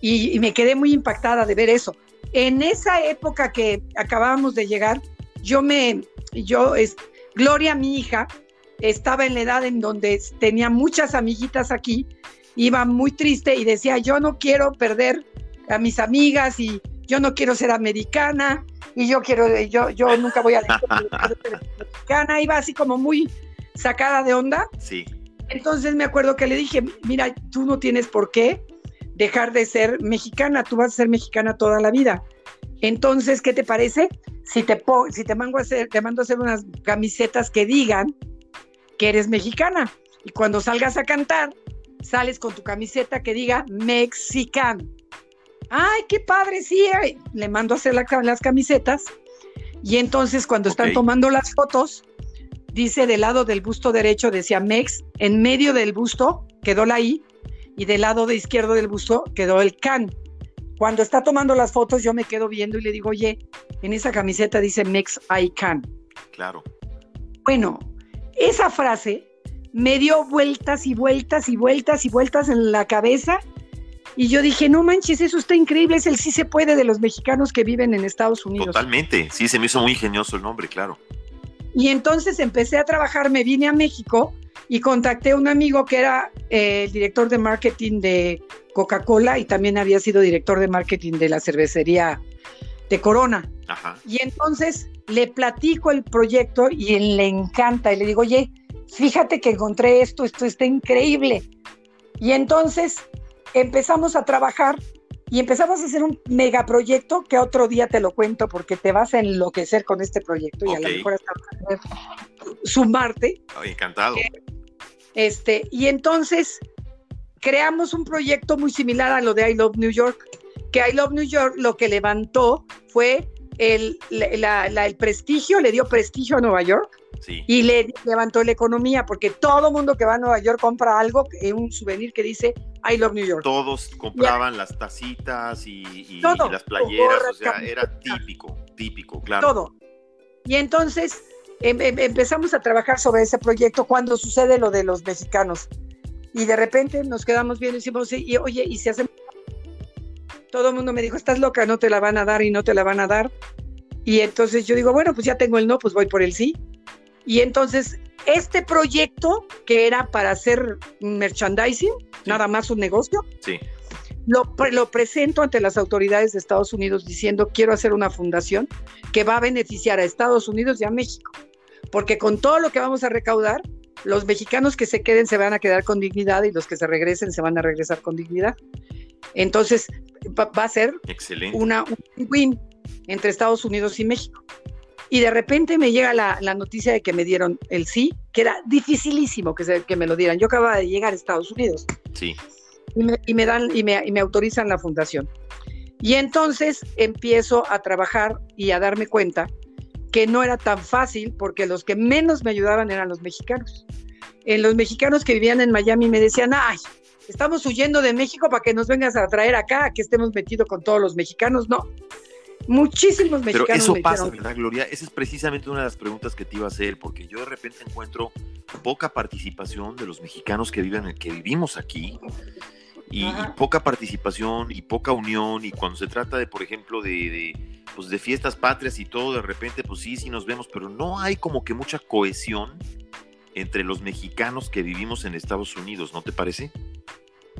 C: Y, me quedé muy impactada de ver eso. En esa época que acabábamos de llegar, yo me, yo, es, Gloria, mi hija, estaba en la edad en donde tenía muchas amiguitas aquí, iba muy triste y decía, yo no quiero perder a mis amigas y yo no quiero ser americana y yo quiero, yo, yo nunca voy a ser americana, iba así como muy sacada de onda.
B: Sí.
C: Entonces me acuerdo que le dije, mira, tú no tienes por qué dejar de ser mexicana, tú vas a ser mexicana toda la vida. Entonces, ¿qué te parece? Si te, si te, mando a hacer, te mando a hacer unas camisetas que digan que eres mexicana. Y cuando salgas a cantar, sales con tu camiseta que diga Mexican. Ay, qué padre, sí. Le mando a hacer las camisetas. Y entonces cuando están tomando las fotos, dice del lado del busto derecho decía Mex, en medio del busto quedó la I y del lado de izquierdo del busto quedó el can. Cuando está tomando las fotos yo me quedo viendo y le digo, oye, en esa camiseta dice Mex I can.
B: Claro.
C: Bueno, esa frase me dio vueltas y vueltas y vueltas y vueltas en la cabeza y yo dije, no manches, eso está increíble, es el sí se puede de los mexicanos que viven en Estados Unidos.
B: Totalmente, sí, se me hizo muy ingenioso el nombre, claro.
C: Y entonces empecé a trabajar, me vine a México y contacté a un amigo que era eh, el director de marketing de Coca-Cola y también había sido director de marketing de la cervecería de Corona. Y entonces le platico el proyecto y él le encanta y le digo, oye, fíjate que encontré esto, esto está increíble. Y entonces empezamos a trabajar y empezamos a hacer un megaproyecto que otro día te lo cuento porque te vas a enloquecer con este proyecto y a lo mejor hasta sumarte.
B: encantado.
C: Este, y entonces creamos un proyecto muy similar a lo de I Love New York, que I Love New York lo que levantó fue el, el prestigio, le dio prestigio a Nueva York y le levantó la economía, porque todo mundo que va a Nueva York compra algo, un souvenir que dice I love New York.
B: Todos compraban las tacitas y, las playeras, o sea, era típico, típico, claro.
C: Todo. Y entonces em, em, empezamos a trabajar sobre ese proyecto cuando sucede lo de los mexicanos. Y de repente nos quedamos viendo y decimos, y, oye, ¿y si hacemos? Todo el mundo me dijo, estás loca, no te la van a dar y no te la van a dar. Y entonces yo digo, bueno, pues ya tengo el no, pues voy por el sí. Y entonces, este proyecto, que era para hacer merchandising, nada más un negocio,
B: sí.
C: lo, lo presento ante las autoridades de Estados Unidos diciendo, quiero hacer una fundación que va a beneficiar a Estados Unidos y a México. Porque con todo lo que vamos a recaudar, los mexicanos que se queden se van a quedar con dignidad y los que se regresen se van a regresar con dignidad. Entonces, va, a ser una un win entre Estados Unidos y México. Y de repente me llega la, noticia de que me dieron el sí, que era dificilísimo que, que me lo dieran. Yo acababa de llegar a Estados Unidos.
B: Sí.
C: Y me, dan y me, y me autorizan la fundación. Y entonces empiezo a trabajar y a darme cuenta que no era tan fácil porque los que menos me ayudaban eran los mexicanos. En los mexicanos que vivían en Miami me decían, ay, estamos huyendo de México para que nos vengas a traer acá, que estemos metidos con todos los mexicanos. No, Muchísimos mexicanos.
B: Pero eso pasa, ¿verdad, Gloria? Esa es precisamente una de las preguntas que te iba a hacer, porque yo de repente encuentro poca participación de los mexicanos que viven, que vivimos aquí, y, poca participación y poca unión, y cuando se trata de, por ejemplo, de, pues de fiestas patrias y todo, de repente, pues sí, sí nos vemos, pero no hay como que mucha cohesión entre los mexicanos que vivimos en Estados Unidos, ¿no te parece?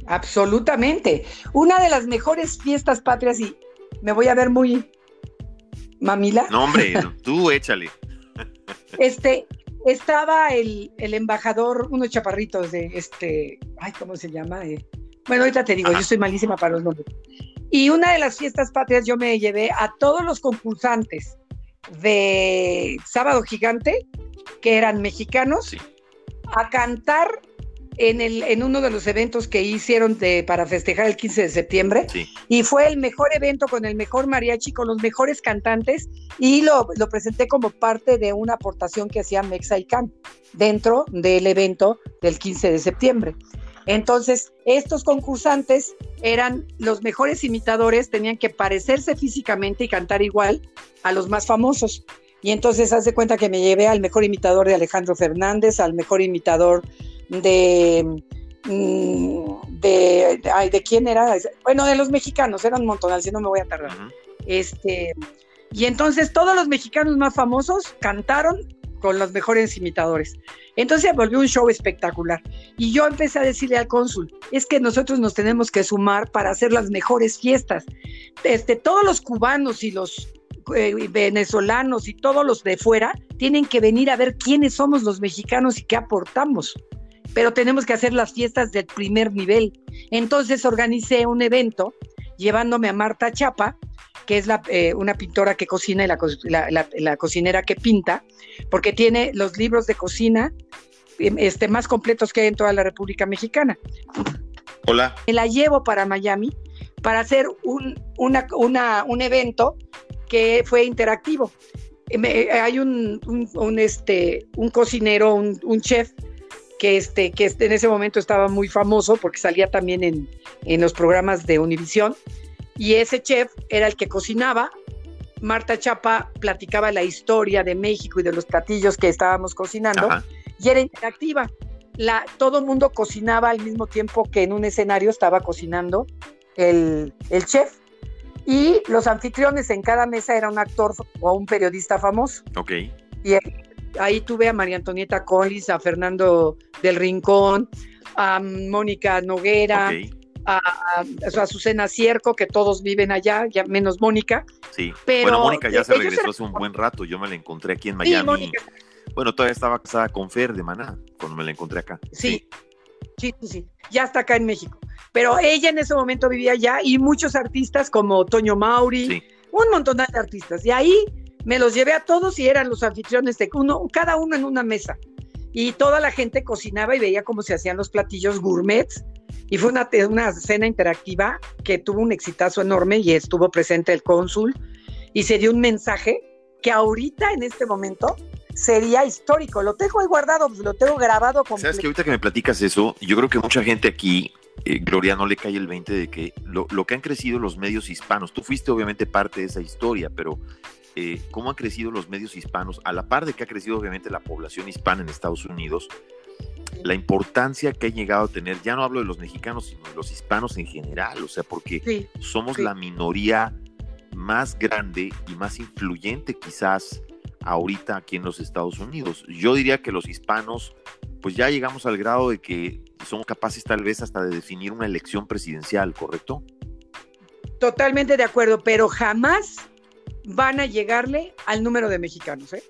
C: Absolutamente. Una de las mejores fiestas patrias y me voy a ver muy mamila.
B: No, hombre, tú échale.
C: Este, estaba el, embajador, unos chaparritos de este, ay, ¿cómo se llama? Eh, bueno, ahorita te digo, yo soy malísima para los nombres. Y una de las fiestas patrias yo me llevé a todos los concursantes de Sábado Gigante, que eran mexicanos, a cantar en, el, en uno de los eventos que hicieron de, para festejar el 15 de septiembre. Y fue el mejor evento con el mejor mariachi, con los mejores cantantes. Y lo, lo presenté como parte de una aportación que hacía Mexaican dentro del evento del 15 de septiembre. Entonces, estos concursantes eran los mejores imitadores, tenían que parecerse físicamente y cantar igual a los más famosos. Y entonces, haz de cuenta que me llevé al mejor imitador de Alejandro Fernández, al mejor imitador de, mm, de, ay, ¿de quién era? Bueno, de los mexicanos, eran un montón, así no me voy a tardar. Este, y entonces todos los mexicanos más famosos cantaron con los mejores imitadores. Entonces se volvió un show espectacular. Y yo empecé a decirle al cónsul, es que nosotros nos tenemos que sumar para hacer las mejores fiestas. Este, todos los cubanos y los eh, venezolanos y todos los de fuera tienen que venir a ver quiénes somos los mexicanos y qué aportamos pero tenemos que hacer las fiestas del primer nivel. Entonces organicé un evento llevándome a Marta Chapa, que es la, eh, una pintora que cocina y la, cocinera que pinta, porque tiene los libros de cocina em, este, más completos que hay en toda la República Mexicana.
B: Hola.
C: Me la llevo para Miami para hacer un, un evento que fue interactivo. hay un, un, este, un cocinero, un chef que, este, que en ese momento estaba muy famoso porque salía también en, en los programas de Univisión. Y ese chef era el que cocinaba. Marta Chapa platicaba la historia de México y de los platillos que estábamos cocinando y era interactiva. La, todo el mundo cocinaba al mismo tiempo que en un escenario estaba cocinando el, el chef y los anfitriones en cada mesa era un actor o un periodista famoso.
B: Ok.
C: Y ahí tuve a María Antonieta Collins, a Fernando del Rincón, a Mónica Noguera, a, a, Azucena Cierco, que todos viven allá, ya menos Mónica.
B: Sí, pero bueno, Mónica ya se regresó hace un buen rato, yo me la encontré aquí en Miami. bueno, todavía estaba casada con Fer de Maná, cuando me la encontré acá.
C: Sí, sí, sí, sí, ya está acá en México. Pero ella en ese momento vivía allá y muchos artistas como Toño Mauri, un montón de artistas. Y ahí me los llevé a todos y eran los anfitriones de uno, cada uno en una mesa. Y toda la gente cocinaba y veía cómo se hacían los platillos gourmets. Y fue una, una cena interactiva que tuvo un exitazo enorme y estuvo presente el cónsul y se dio un mensaje que ahorita en este momento sería histórico. Lo tengo ahí guardado, lo tengo grabado.
B: Sabes que ahorita que me platicas eso, yo creo que mucha gente aquí, eh, Gloria, no le cae el 20 de que lo, lo, que han crecido los medios hispanos, tú fuiste obviamente parte de esa historia, pero eh, cómo han crecido los medios hispanos, a la par de que ha crecido obviamente la población hispana en Estados Unidos, la importancia que ha llegado a tener, ya no hablo de los mexicanos, sino de los hispanos en general, o sea, porque somos la minoría más grande y más influyente quizás ahorita aquí en los Estados Unidos. Yo diría que los hispanos, pues ya llegamos al grado de que somos capaces tal vez hasta de definir una elección presidencial, ¿correcto?
C: Totalmente de acuerdo, pero jamás van a llegarle al número de mexicanos, ¿eh?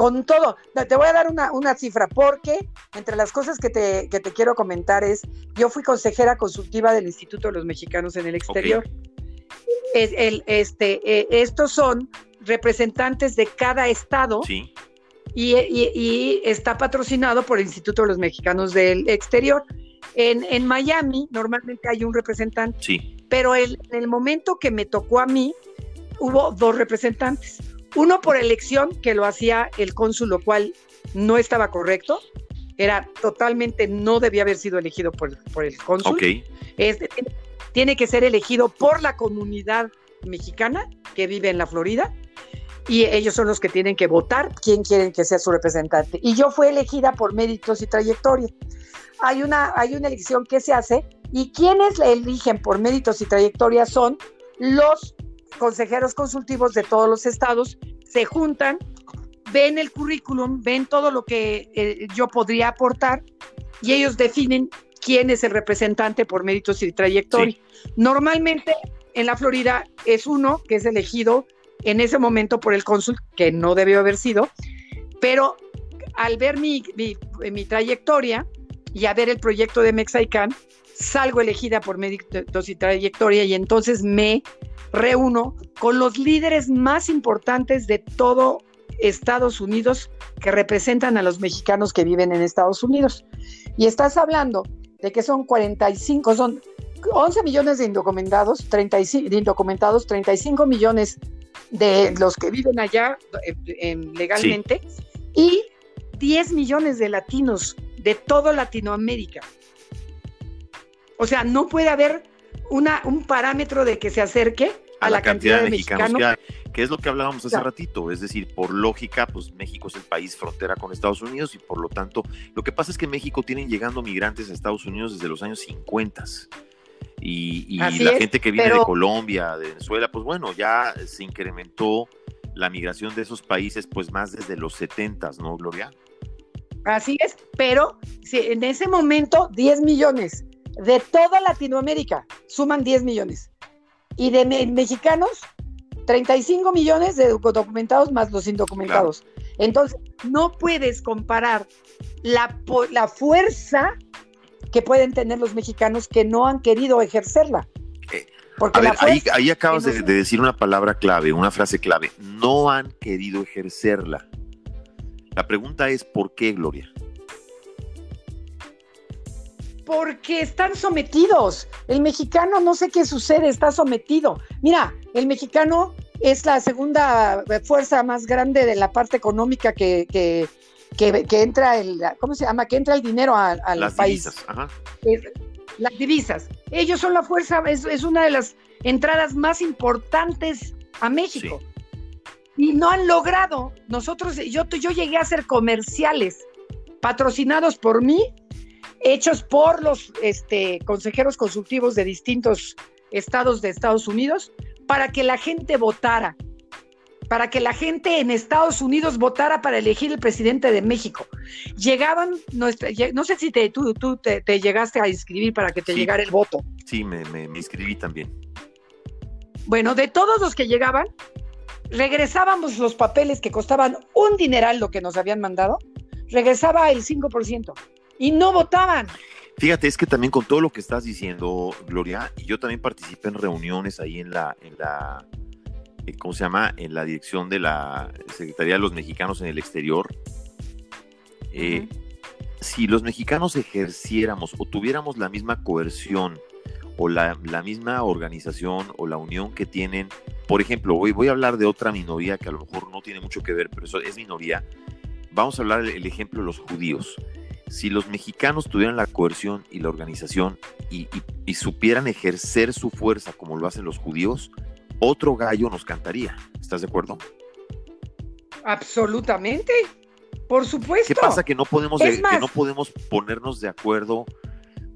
C: Con todo, te voy a dar una, cifra, porque entre las cosas que te, quiero comentar es, yo fui consejera consultiva del Instituto de los Mexicanos en el Exterior. el, este, eh, estos son representantes de cada estado
B: sí.
C: y, está patrocinado por el Instituto de los Mexicanos del Exterior. En, en Miami normalmente hay un representante,
B: sí.
C: pero el, en el momento que me tocó a mí, hubo dos representantes. Uno por elección, que lo hacía el cónsul, lo cual no estaba correcto. Era totalmente, no debía haber sido elegido por, por el cónsul.
B: Okay.
C: tiene que ser elegido por la comunidad mexicana que vive en la Florida y ellos son los que tienen que votar quién quieren que sea su representante. Y yo fui elegida por méritos y trayectoria. Hay una, hay una elección que se hace y quienes la eligen por méritos y trayectoria son los consejeros consultivos de todos los estados, se juntan, ven el currículum, ven todo lo que eh, yo podría aportar y ellos definen quién es el representante por méritos y trayectoria. Normalmente en la Florida es uno que es elegido en ese momento por el cónsul, que no debió haber sido, pero al ver mi, mi, trayectoria y a ver el proyecto de Mexicán, salgo elegida por méritos y trayectoria y entonces me reúno con los líderes más importantes de todo Estados Unidos que representan a los mexicanos que viven en Estados Unidos. Y estás hablando de que son 45, son 11 millones de indocumentados, 35, de indocumentados, 35 millones de los que viven allá eh, legalmente y 10 millones de latinos de toda Latinoamérica. O sea, no puede haber una, un parámetro de que se acerque a, la, cantidad, de mexicanos, que, hay,
B: que, es lo que hablábamos hace ratito, es decir, por lógica, pues México es el país frontera con Estados Unidos y por lo tanto, lo que pasa es que en México tienen llegando migrantes a Estados Unidos desde los años 50 y, la gente que viene de Colombia, de Venezuela, pues bueno, ya se incrementó la migración de esos países pues más desde los 70, ¿no, Gloria?
C: Así es, pero si en ese momento 10 millones de toda Latinoamérica suman 10 millones y de mexicanos 35 millones de documentados más los indocumentados. Entonces, no puedes comparar la, la fuerza que pueden tener los mexicanos que no han querido ejercerla.
B: Eh, Porque ahí, acabas de, decir una palabra clave, una frase clave. No han querido ejercerla. La pregunta es, ¿por qué, Gloria?
C: Porque están sometidos. El mexicano, no sé qué sucede, está sometido. Mira, el mexicano es la segunda fuerza más grande de la parte económica que, que, entra el, ¿cómo se llama? Que entra el dinero al,
B: las
C: país.
B: Divisas, ajá.
C: las divisas. Ellos son la fuerza, es, una de las entradas más importantes a México. Y no han logrado, nosotros, yo, yo llegué a hacer comerciales patrocinados por mí, hechos por los este, consejeros consultivos de distintos estados de Estados Unidos, para que la gente votara para que la gente en Estados Unidos votara para elegir el presidente de México. Llegaban, no, sé si te, tú, tú te, llegaste a inscribir para que te llegara el voto.
B: Sí, me, me, inscribí también.
C: Bueno, de todos los que llegaban, regresábamos los papeles que costaban un dineral lo que nos habían mandado, regresaba el 5% y no votaban.
B: Fíjate, es que también con todo lo que estás diciendo, Gloria, y yo también participé en reuniones ahí en la, en la eh, ¿cómo se llama?, en la dirección de la Secretaría de los Mexicanos en el Exterior. Eh, si los mexicanos ejerciéramos o tuviéramos la misma coerción o la, misma organización o la unión que tienen, por ejemplo, hoy voy a hablar de otra minoría que a lo mejor no tiene mucho que ver, pero eso es minoría. Vamos a hablar del ejemplo de los judíos. Si los mexicanos tuvieran la coerción y la organización y supieran ejercer su fuerza como lo hacen los judíos, otro gallo nos cantaría. ¿Estás de acuerdo?
C: Absolutamente. Por supuesto.
B: ¿Qué pasa que no podemos que no podemos ponernos de acuerdo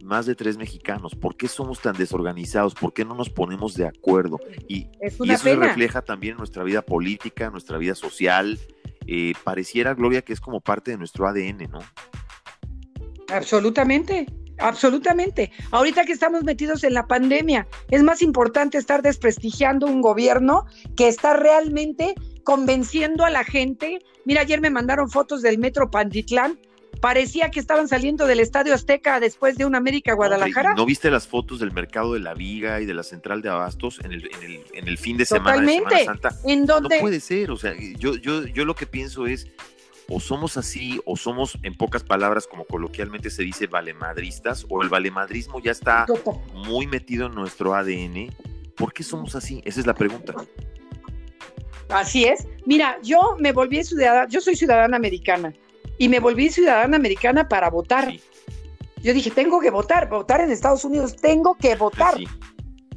B: más de tres mexicanos? ¿Por qué somos tan desorganizados? ¿Por qué no nos ponemos de acuerdo? Y, eso se refleja también en nuestra vida política, en nuestra vida social. Eh, pareciera, Gloria, que es como parte de nuestro ADN, ¿no?
C: Absolutamente. Absolutamente. Ahorita que estamos metidos en la pandemia, es más importante estar desprestigiando un gobierno que está realmente convenciendo a la gente. Mira, ayer me mandaron fotos del metro Pantitlán. Parecía que estaban saliendo del Estadio Azteca después de un América Guadalajara.
B: ¿No viste las fotos del mercado de la Viga y de la central de Abastos en el, en el, fin de semana de Semana Santa?
C: ¿En dónde?
B: No puede ser, o sea, yo, yo, yo lo que pienso es, o somos así, o somos, en pocas palabras, como coloquialmente se dice, valemadristas, o el valemadrismo ya está muy metido en nuestro ADN. ¿Por qué somos así? Esa es la pregunta.
C: Así es. Mira, yo me volví ciudadana, yo soy ciudadana americana y me volví ciudadana americana para votar. Yo dije, tengo que votar, votar en Estados Unidos, tengo que votar.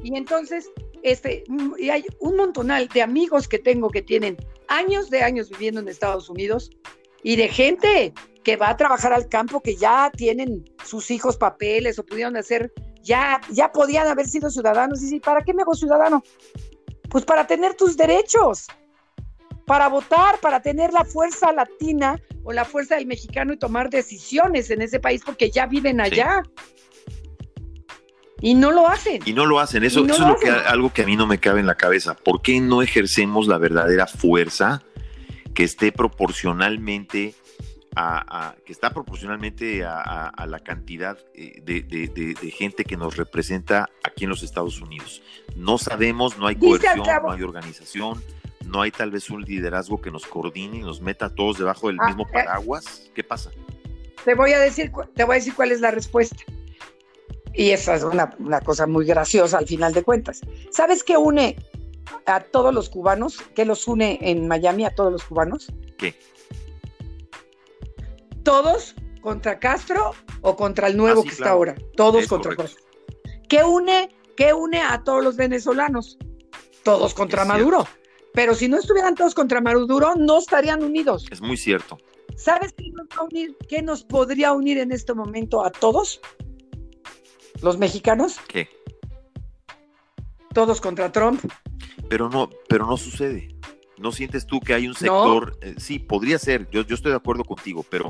C: Y entonces este, mm, y hay un montonal de amigos que tengo que tienen años de años viviendo en Estados Unidos y de gente que va a trabajar al campo, que ya tienen sus hijos papeles o pudieron hacer, ya, ya podían haber sido ciudadanos. Y ¿para qué me hago ciudadano? Pues para tener tus derechos, para votar, para tener la fuerza latina o la fuerza del mexicano y tomar decisiones en ese país porque ya viven allá. Y no lo hacen.
B: Y no lo hacen. Eso, es lo que, algo que a mí no me cabe en la cabeza. ¿Por qué no ejercemos la verdadera fuerza que esté proporcionalmente a, que está proporcionalmente a, la cantidad eh, de, gente que nos representa aquí en los Estados Unidos? No sabemos, no hay coerción, no hay organización, no hay tal vez un liderazgo que nos coordine y nos meta a todos debajo del ah, mismo eh. paraguas. ¿Qué pasa?
C: Te voy a decir, te voy a decir cuál es la respuesta. Y esa es una, cosa muy graciosa al final de cuentas. ¿Sabes qué une a todos los cubanos? ¿Qué los une en Miami a todos los cubanos?
B: ¿Qué?
C: Todos contra Castro o contra el nuevo ah, que está ahora. Todos contra Castro. ¿Qué une, ¿Qué une a todos los venezolanos? Todos contra Maduro. Pero si no estuvieran todos contra Maduro, no estarían unidos.
B: Es muy cierto.
C: ¿Sabes qué nos, qué nos podría unir en este momento a todos? Los mexicanos.
B: ¿Qué?
C: Todos contra Trump.
B: Pero no, pero no sucede. ¿No sientes tú que hay un sector? Eh, sí, podría ser, yo, yo estoy de acuerdo contigo, pero,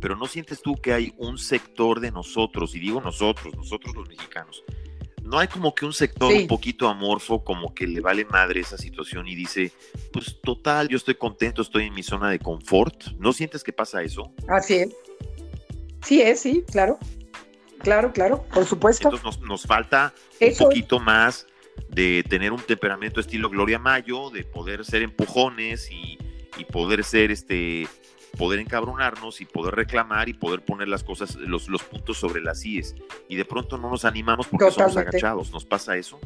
B: pero ¿no sientes tú que hay un sector de nosotros, y digo nosotros, nosotros los mexicanos, no hay como que un sector un poquito amorfo, como que le vale madre esa situación y dice, pues total, yo estoy contento, estoy en mi zona de confort. ¿No sientes que pasa eso?
C: Así es. Sí es, sí, claro. Claro, claro, por supuesto.
B: Entonces nos, falta un poquito más de tener un temperamento estilo Gloria Mayo, de poder ser empujones y, poder ser este poder encabronarnos y poder reclamar y poder poner las cosas, los, los puntos sobre las IES. Y de pronto no nos animamos porque somos agachados. ¿Nos pasa eso?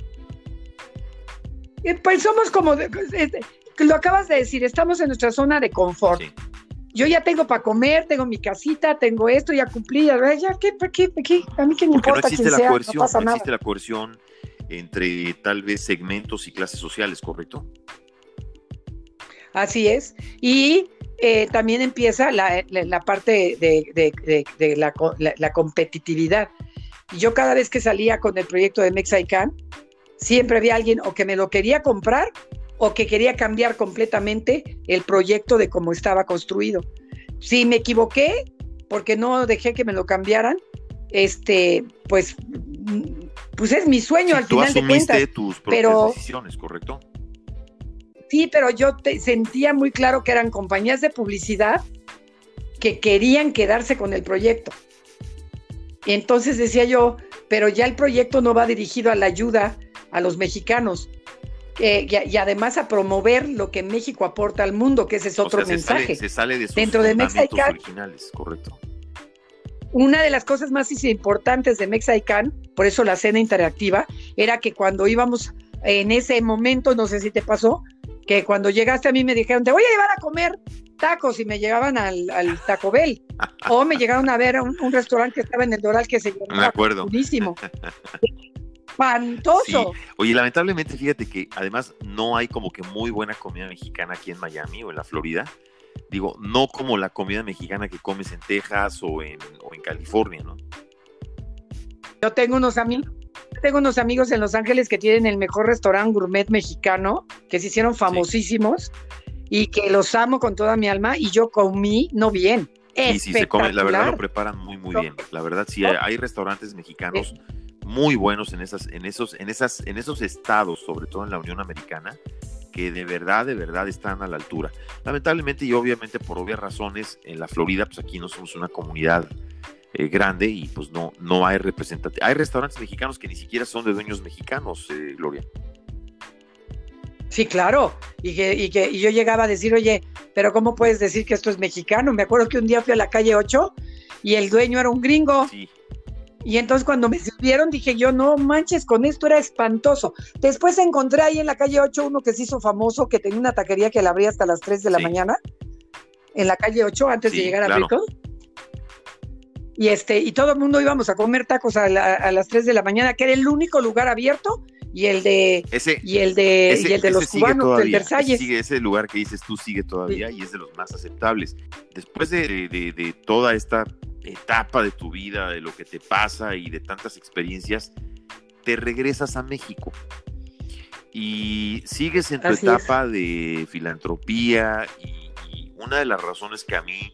C: Eh, pues somos como, este, lo acabas de decir, estamos en nuestra zona de confort yo ya tengo para comer, tengo mi casita, tengo esto, ya cumplí, ya, ¿qué, qué, qué? A mí qué me importa
B: no existe la coerción, no, existe la coerción entre tal vez segmentos y clases sociales, ¿correcto?
C: Así es. Y eh, también empieza la, parte de, la, competitividad. Y yo cada vez que salía con el proyecto de Mexicán, siempre había alguien o que me lo quería comprar o que quería cambiar completamente el proyecto de cómo estaba construido. Si me equivoqué, porque no dejé que me lo cambiaran, este, pues, pues es mi sueño al final de cuentas.
B: tus propias decisiones, ¿correcto?
C: Sí, pero yo te, sentía muy claro que eran compañías de publicidad que querían quedarse con el proyecto. Entonces decía yo, pero ya el proyecto no va dirigido a la ayuda a los mexicanos, y, además a promover lo que México aporta al mundo, que ese es otro mensaje.
B: Se sale, de sus Dentro de Mexican, originales, correcto.
C: Una de las cosas más importantes de Mexican, por eso la cena interactiva, era que cuando íbamos en ese momento, no sé si te pasó, que cuando llegaste a mí me dijeron, te voy a llevar a comer tacos y me llevaban al, Taco Bell. o me llegaron a ver a un, restaurante que estaba en el Doral que se llamaba buenísimo. espantoso.
B: Oye, lamentablemente, fíjate que además no hay como que muy buena comida mexicana aquí en Miami o en la Florida. Digo, no como la comida mexicana que comes en Texas o en, en California, ¿no?
C: Yo tengo unos amigos, tengo unos amigos en Los Ángeles que tienen el mejor restaurante gourmet mexicano, que se hicieron famosísimos y que los amo con toda mi alma y yo comí no bien. Y si se come,
B: la verdad lo preparan muy muy bien. La verdad sí hay, restaurantes mexicanos muy buenos en esas, en esos, en esas, en esos estados, sobre todo en la Unión Americana, que de verdad, de verdad están a la altura. Lamentablemente y obviamente por obvias razones, en la Florida, pues aquí no somos una comunidad eh, grande y pues no, no hay representantes. Hay restaurantes mexicanos que ni siquiera son de dueños mexicanos, eh, Gloria.
C: Sí, claro. Y que, y que y yo llegaba a decir, oye, pero ¿cómo puedes decir que esto es mexicano? Me acuerdo que un día fui a la calle 8 y el dueño era un gringo. Sí. Y entonces cuando me sirvieron dije yo, no manches, con esto era espantoso. Después encontré ahí en la calle 8 uno que se hizo famoso, que tenía una taquería que la abría hasta las 3 de la mañana, en la calle 8, antes de llegar a claro. Y, este, y todo el mundo íbamos a comer tacos a, las 3 de la mañana, que era el único lugar abierto y el de
B: ese,
C: y el de, el de los cubanos del Versalles.
B: Ese, ese lugar que dices tú sigue todavía y es de los más aceptables. Después de, de, toda esta etapa de tu vida, de lo que te pasa y de tantas experiencias, te regresas a México y sigues en tu etapa de filantropía y, y, una de las razones que a mí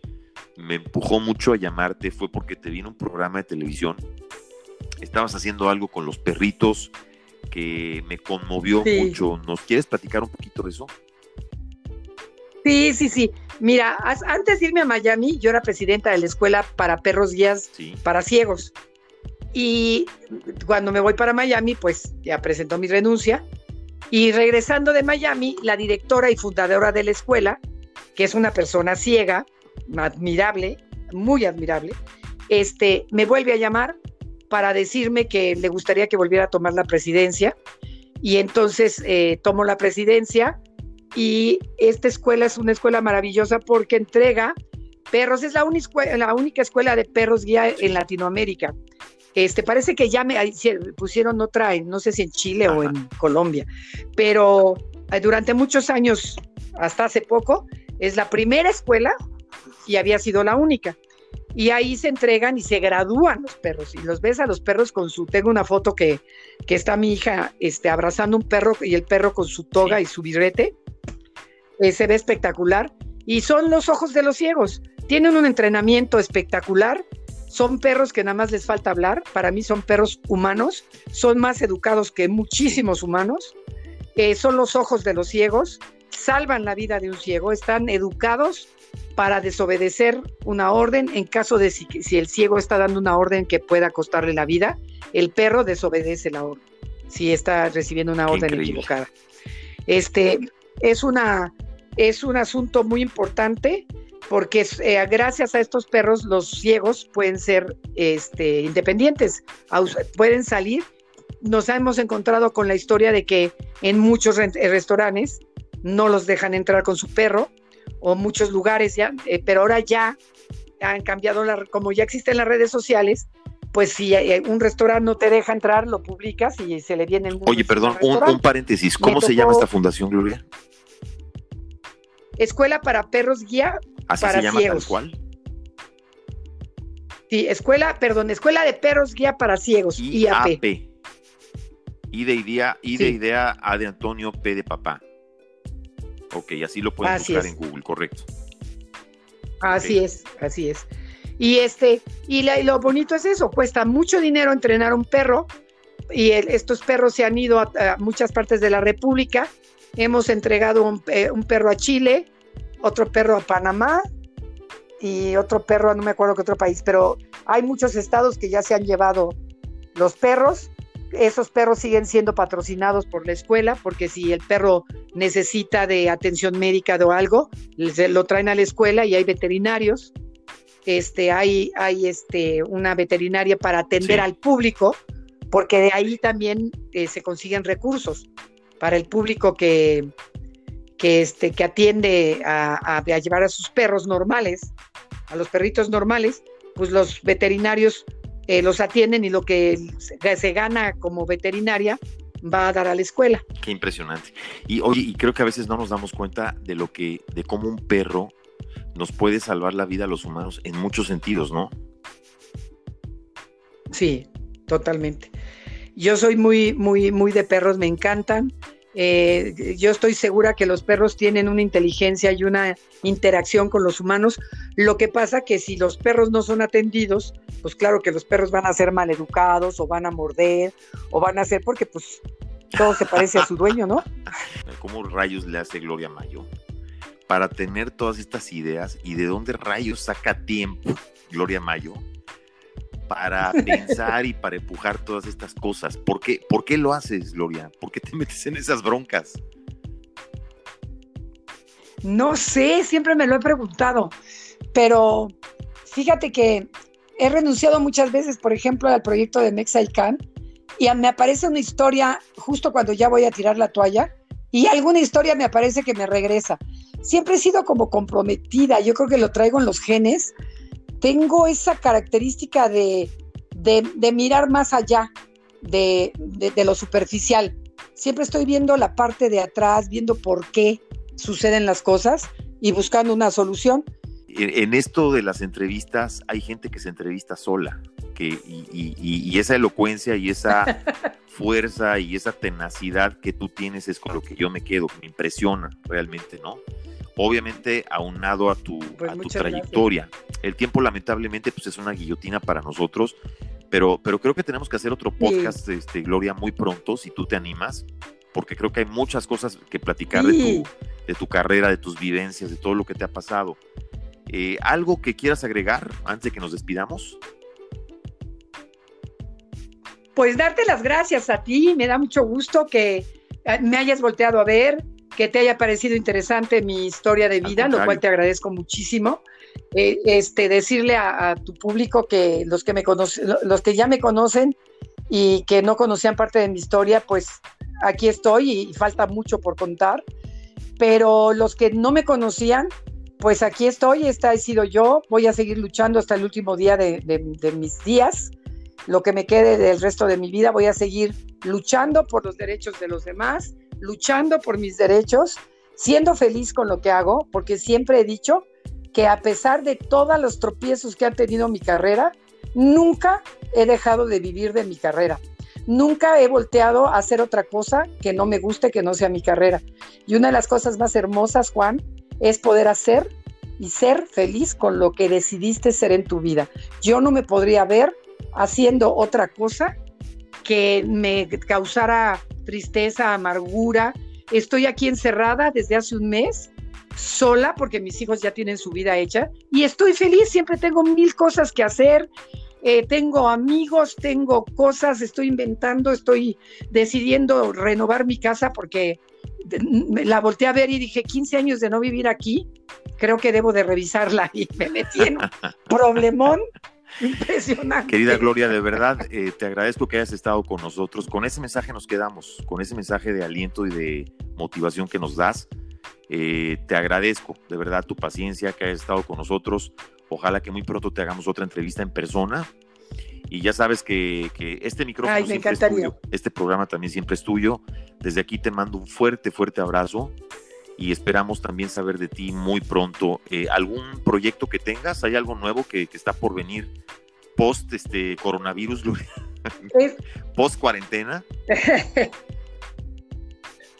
B: me empujó mucho a llamarte fue porque te vi en un programa de televisión, estabas haciendo algo con los perritos que me conmovió mucho. ¿Nos quieres platicar un poquito de eso?
C: Sí, sí, sí. Mira, antes de irme a Miami, yo era presidenta de la escuela para perros guías para ciegos. Y cuando me voy para Miami, pues ya presentó mi renuncia. Y regresando de Miami, la directora y fundadora de la escuela, que es una persona ciega, admirable, muy admirable, este, me vuelve a llamar para decirme que le gustaría que volviera a tomar la presidencia. Y entonces eh, tomo la presidencia y esta escuela es una escuela maravillosa porque entrega perros, es la, la única escuela de perros guía en Latinoamérica. Este, parece que ya me pusieron otra, no sé si en Chile o en Colombia, pero eh, durante muchos años, hasta hace poco, es la primera escuela y había sido la única. Y ahí se entregan y se gradúan los perros y los ves a los perros con su tengo una foto que, que está mi hija este, abrazando un perro y el perro con su toga y su birrete eh, se ve espectacular y son los ojos de los ciegos tienen un entrenamiento espectacular son perros que nada más les falta hablar para mí son perros humanos son más educados que muchísimos humanos eh, son los ojos de los ciegos salvan la vida de un ciego están educados para desobedecer una orden en caso de si, el ciego está dando una orden que pueda costarle la vida, el perro desobedece la orden, si está recibiendo una orden equivocada. Este es una es un asunto muy importante porque eh, gracias a estos perros los ciegos pueden ser este, independientes, pueden salir. Nos hemos encontrado con la historia de que en muchos restaurantes no los dejan entrar con su perro o muchos lugares ya, eh, pero ahora ya han cambiado, la, como ya existen las redes sociales, pues si un restaurante no te deja entrar, lo publicas y se le viene el mundo.
B: Oye, perdón, un, paréntesis, ¿cómo se llama esta fundación, Gloria?
C: Escuela para Perros Guía
B: ¿Así
C: para
B: se llama ciegos. tal cual?
C: Sí, escuela, perdón, Escuela de Perros Guía para Ciegos, IAP.
B: I de idea, I de idea, A de Antonio, P de papá. Ok, así lo pueden buscar en Google, correcto.
C: Así es, así es. Y este, y, lo bonito es eso, cuesta mucho dinero entrenar un perro, y estos perros se han ido a, muchas partes de la República. Hemos entregado eh, un, perro a Chile, otro perro a Panamá y otro perro, no me acuerdo qué otro país, pero hay muchos estados que ya se han llevado los perros. Esos perros siguen siendo patrocinados por la escuela, porque si el perro necesita de atención médica o algo, lo traen a la escuela y hay veterinarios. Este, hay, hay este, una veterinaria para atender al público, porque de ahí también eh, se consiguen recursos para el público que, que, este, que atiende a, a llevar a sus perros normales, a los perritos normales, pues los veterinarios eh, los atienden y lo que se gana como veterinaria va a dar a la escuela.
B: Qué impresionante. Y oye, y creo que a veces no nos damos cuenta de lo que, de cómo un perro nos puede salvar la vida a los humanos en muchos sentidos, ¿no?
C: Sí, totalmente. Yo soy muy, muy, muy de perros, me encantan. Eh, yo estoy segura que los perros tienen una inteligencia y una interacción con los humanos. Lo que pasa que si los perros no son atendidos, pues claro que los perros van a ser mal educados o van a morder o van a ser porque pues todo se parece a su dueño, ¿no?
B: ¿Cómo rayos le hace Gloria Mayo para tener todas estas ideas y de dónde rayos saca tiempo Gloria Mayo para pensar y para empujar todas estas cosas? ¿Por qué, ¿Por qué lo haces, Gloria? ¿Por qué te metes en esas broncas?
C: No sé, siempre me lo he preguntado, pero fíjate que he renunciado muchas veces, por ejemplo, al proyecto de Mexicán y me aparece una historia justo cuando ya voy a tirar la toalla y alguna historia me aparece que me regresa. Siempre he sido como comprometida, yo creo que lo traigo en los genes. Tengo esa característica de, de, mirar más allá de, de, lo superficial. siempre estoy viendo la parte de atrás, viendo por qué suceden las cosas y buscando una solución.
B: En, esto de las entrevistas hay gente que se entrevista sola, que, y, esa elocuencia y esa fuerza y esa tenacidad que tú tienes es con lo que yo me quedo, me impresiona realmente, ¿no? Obviamente aunado a tu, pues a tu trayectoria. El tiempo lamentablemente pues es una guillotina para nosotros, pero, pero creo que tenemos que hacer otro podcast, este, Gloria, muy pronto, si tú te animas, porque creo que hay muchas cosas que platicar de, tu, de tu carrera, de tus vivencias, de todo lo que te ha pasado. Eh, ¿Algo que quieras agregar antes de que nos despidamos?
C: Pues darte las gracias a ti, me da mucho gusto que eh, me hayas volteado a ver, que te haya parecido interesante mi historia de vida, lo cual te agradezco muchísimo. Eh, este, decirle a, tu público que los que me conocen, los que ya me conocen y que no conocían parte de mi historia, pues aquí estoy y falta mucho por contar. Pero los que no me conocían, pues aquí estoy, esta he sido yo, voy a seguir luchando hasta el último día de, mis días, lo que me quede del resto de mi vida, voy a seguir luchando por los derechos de los demás, luchando por mis derechos, siendo feliz con lo que hago, porque siempre he dicho que a pesar de todos los tropiezos que ha tenido mi carrera, nunca he dejado de vivir de mi carrera. Nunca he volteado a hacer otra cosa que no me guste, que no sea mi carrera. Y una de las cosas más hermosas, Juan, es poder hacer y ser feliz con lo que decidiste ser en tu vida. Yo no me podría ver haciendo otra cosa que me causara tristeza, amargura. Estoy aquí encerrada desde hace un mes, sola, porque mis hijos ya tienen su vida hecha, y estoy feliz, siempre tengo mil cosas que hacer, eh, tengo amigos, tengo cosas, estoy inventando, estoy decidiendo renovar mi casa porque la volteé a ver y dije, 15 años de no vivir aquí, creo que debo de revisarla y me metí en un problemón impresionante.
B: Querida Gloria, de verdad, eh, te agradezco que hayas estado con nosotros. Con ese mensaje nos quedamos, con ese mensaje de aliento y de motivación que nos das. Eh, te agradezco de verdad tu paciencia, que hayas estado con nosotros. Ojalá que muy pronto te hagamos otra entrevista en persona. Y ya sabes que, este micrófono siempre es tuyo. Este programa también siempre es tuyo. Desde aquí te mando un fuerte, fuerte abrazo y esperamos también saber de ti muy pronto. Eh, ¿Algún proyecto que tengas? ¿Hay algo nuevo que, está por venir post este coronavirus, post cuarentena?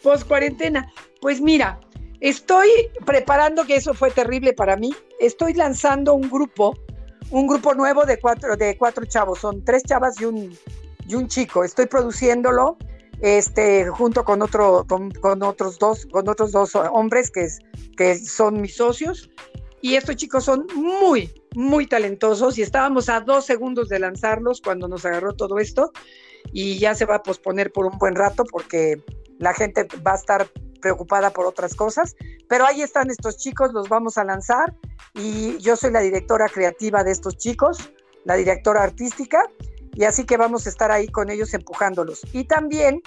C: post cuarentena. Pues mira, Estoy preparando, que eso fue terrible para mí, estoy lanzando un grupo, un grupo nuevo de cuatro, de cuatro chavos, son tres chavas y un, y un chico. Estoy produciéndolo este, junto con, otros dos hombres que, que son mis socios. Y estos chicos son muy, muy talentosos y estábamos a dos segundos de lanzarlos cuando nos agarró todo esto. Y ya se va a posponer por un buen rato porque la gente va a estar preocupada por otras cosas, pero ahí están estos chicos, los vamos a lanzar. Y yo soy la directora creativa de estos chicos, la directora artística, y así que vamos a estar ahí con ellos empujándolos. Y también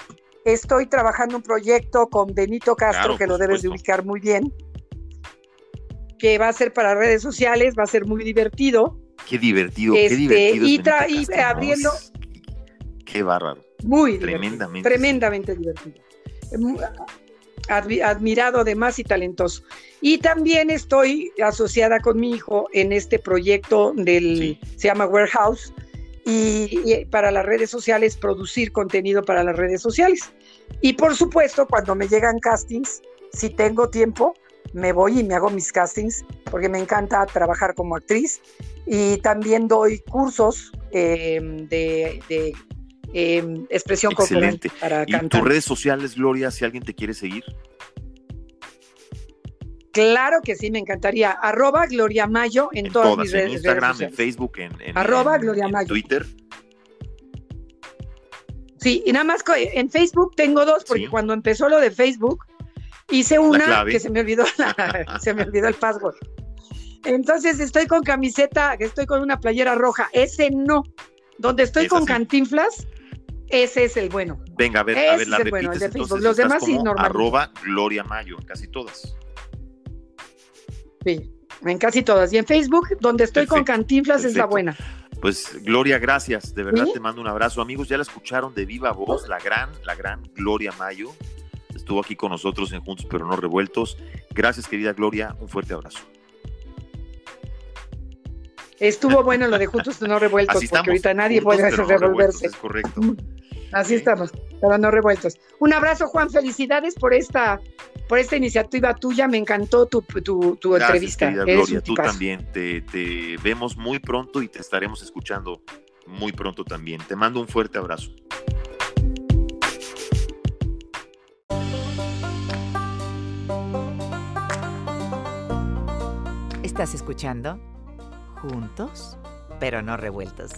C: estoy trabajando un proyecto con Benito Castro, que lo debes de ubicar muy bien, que va a ser para redes sociales, va a ser muy divertido.
B: Qué divertido, qué este, divertido.
C: Y, abriendo.
B: Qué bárbaro.
C: Muy tremendamente. tremendamente divertido admirado además y talentoso. Y también estoy asociada con mi hijo en este proyecto del, se llama Warehouse, y, para las redes sociales, producir contenido para las redes sociales. Y por supuesto, cuando me llegan castings, si tengo tiempo, me voy y me hago mis castings, porque me encanta trabajar como actriz. Y también doy cursos eh, de, Em, expresión
B: Excelente. para ¿Y tus redes sociales, Gloria, si alguien te quiere seguir?
C: Claro que sí, me encantaría. Arroba Gloria Mayo en, todas, mis redes.
B: En Instagram, en Facebook, en,
C: Arroba Gloria Mayo.
B: Twitter.
C: Sí, y nada más en Facebook tengo dos, porque cuando empezó lo de Facebook, hice una que se me olvidó se me olvidó el password. Entonces estoy con camiseta, estoy con una playera roja. Ese no. Donde estoy con cantinflas, ese es el bueno.
B: Venga, a ver, a ver, la repites, bueno, entonces, Los demás sí, normal. Arroba Gloria Mayo, casi todas.
C: Sí, en casi todas. Y en Facebook, donde estoy con Cantinflas, es la buena.
B: Pues Gloria, gracias, de verdad te mando un abrazo. Amigos, ya la escucharon de viva voz, la gran, la gran Gloria Mayo. Estuvo aquí con nosotros en Juntos pero no revueltos. Gracias, querida Gloria, un fuerte abrazo.
C: Estuvo bueno lo de Juntos pero no revueltos, porque ahorita nadie puede hacer revolverse.
B: es correcto.
C: Así estamos, pero no revueltos. Un abrazo, Juan, felicidades por esta por esta iniciativa tuya. Me encantó tu, tu, tu
B: Gracias,
C: entrevista.
B: Gloria, tú también. Te, te vemos muy pronto y te estaremos escuchando muy pronto también. Te mando un fuerte abrazo.
A: ¿Estás escuchando? Juntos, pero no revueltos.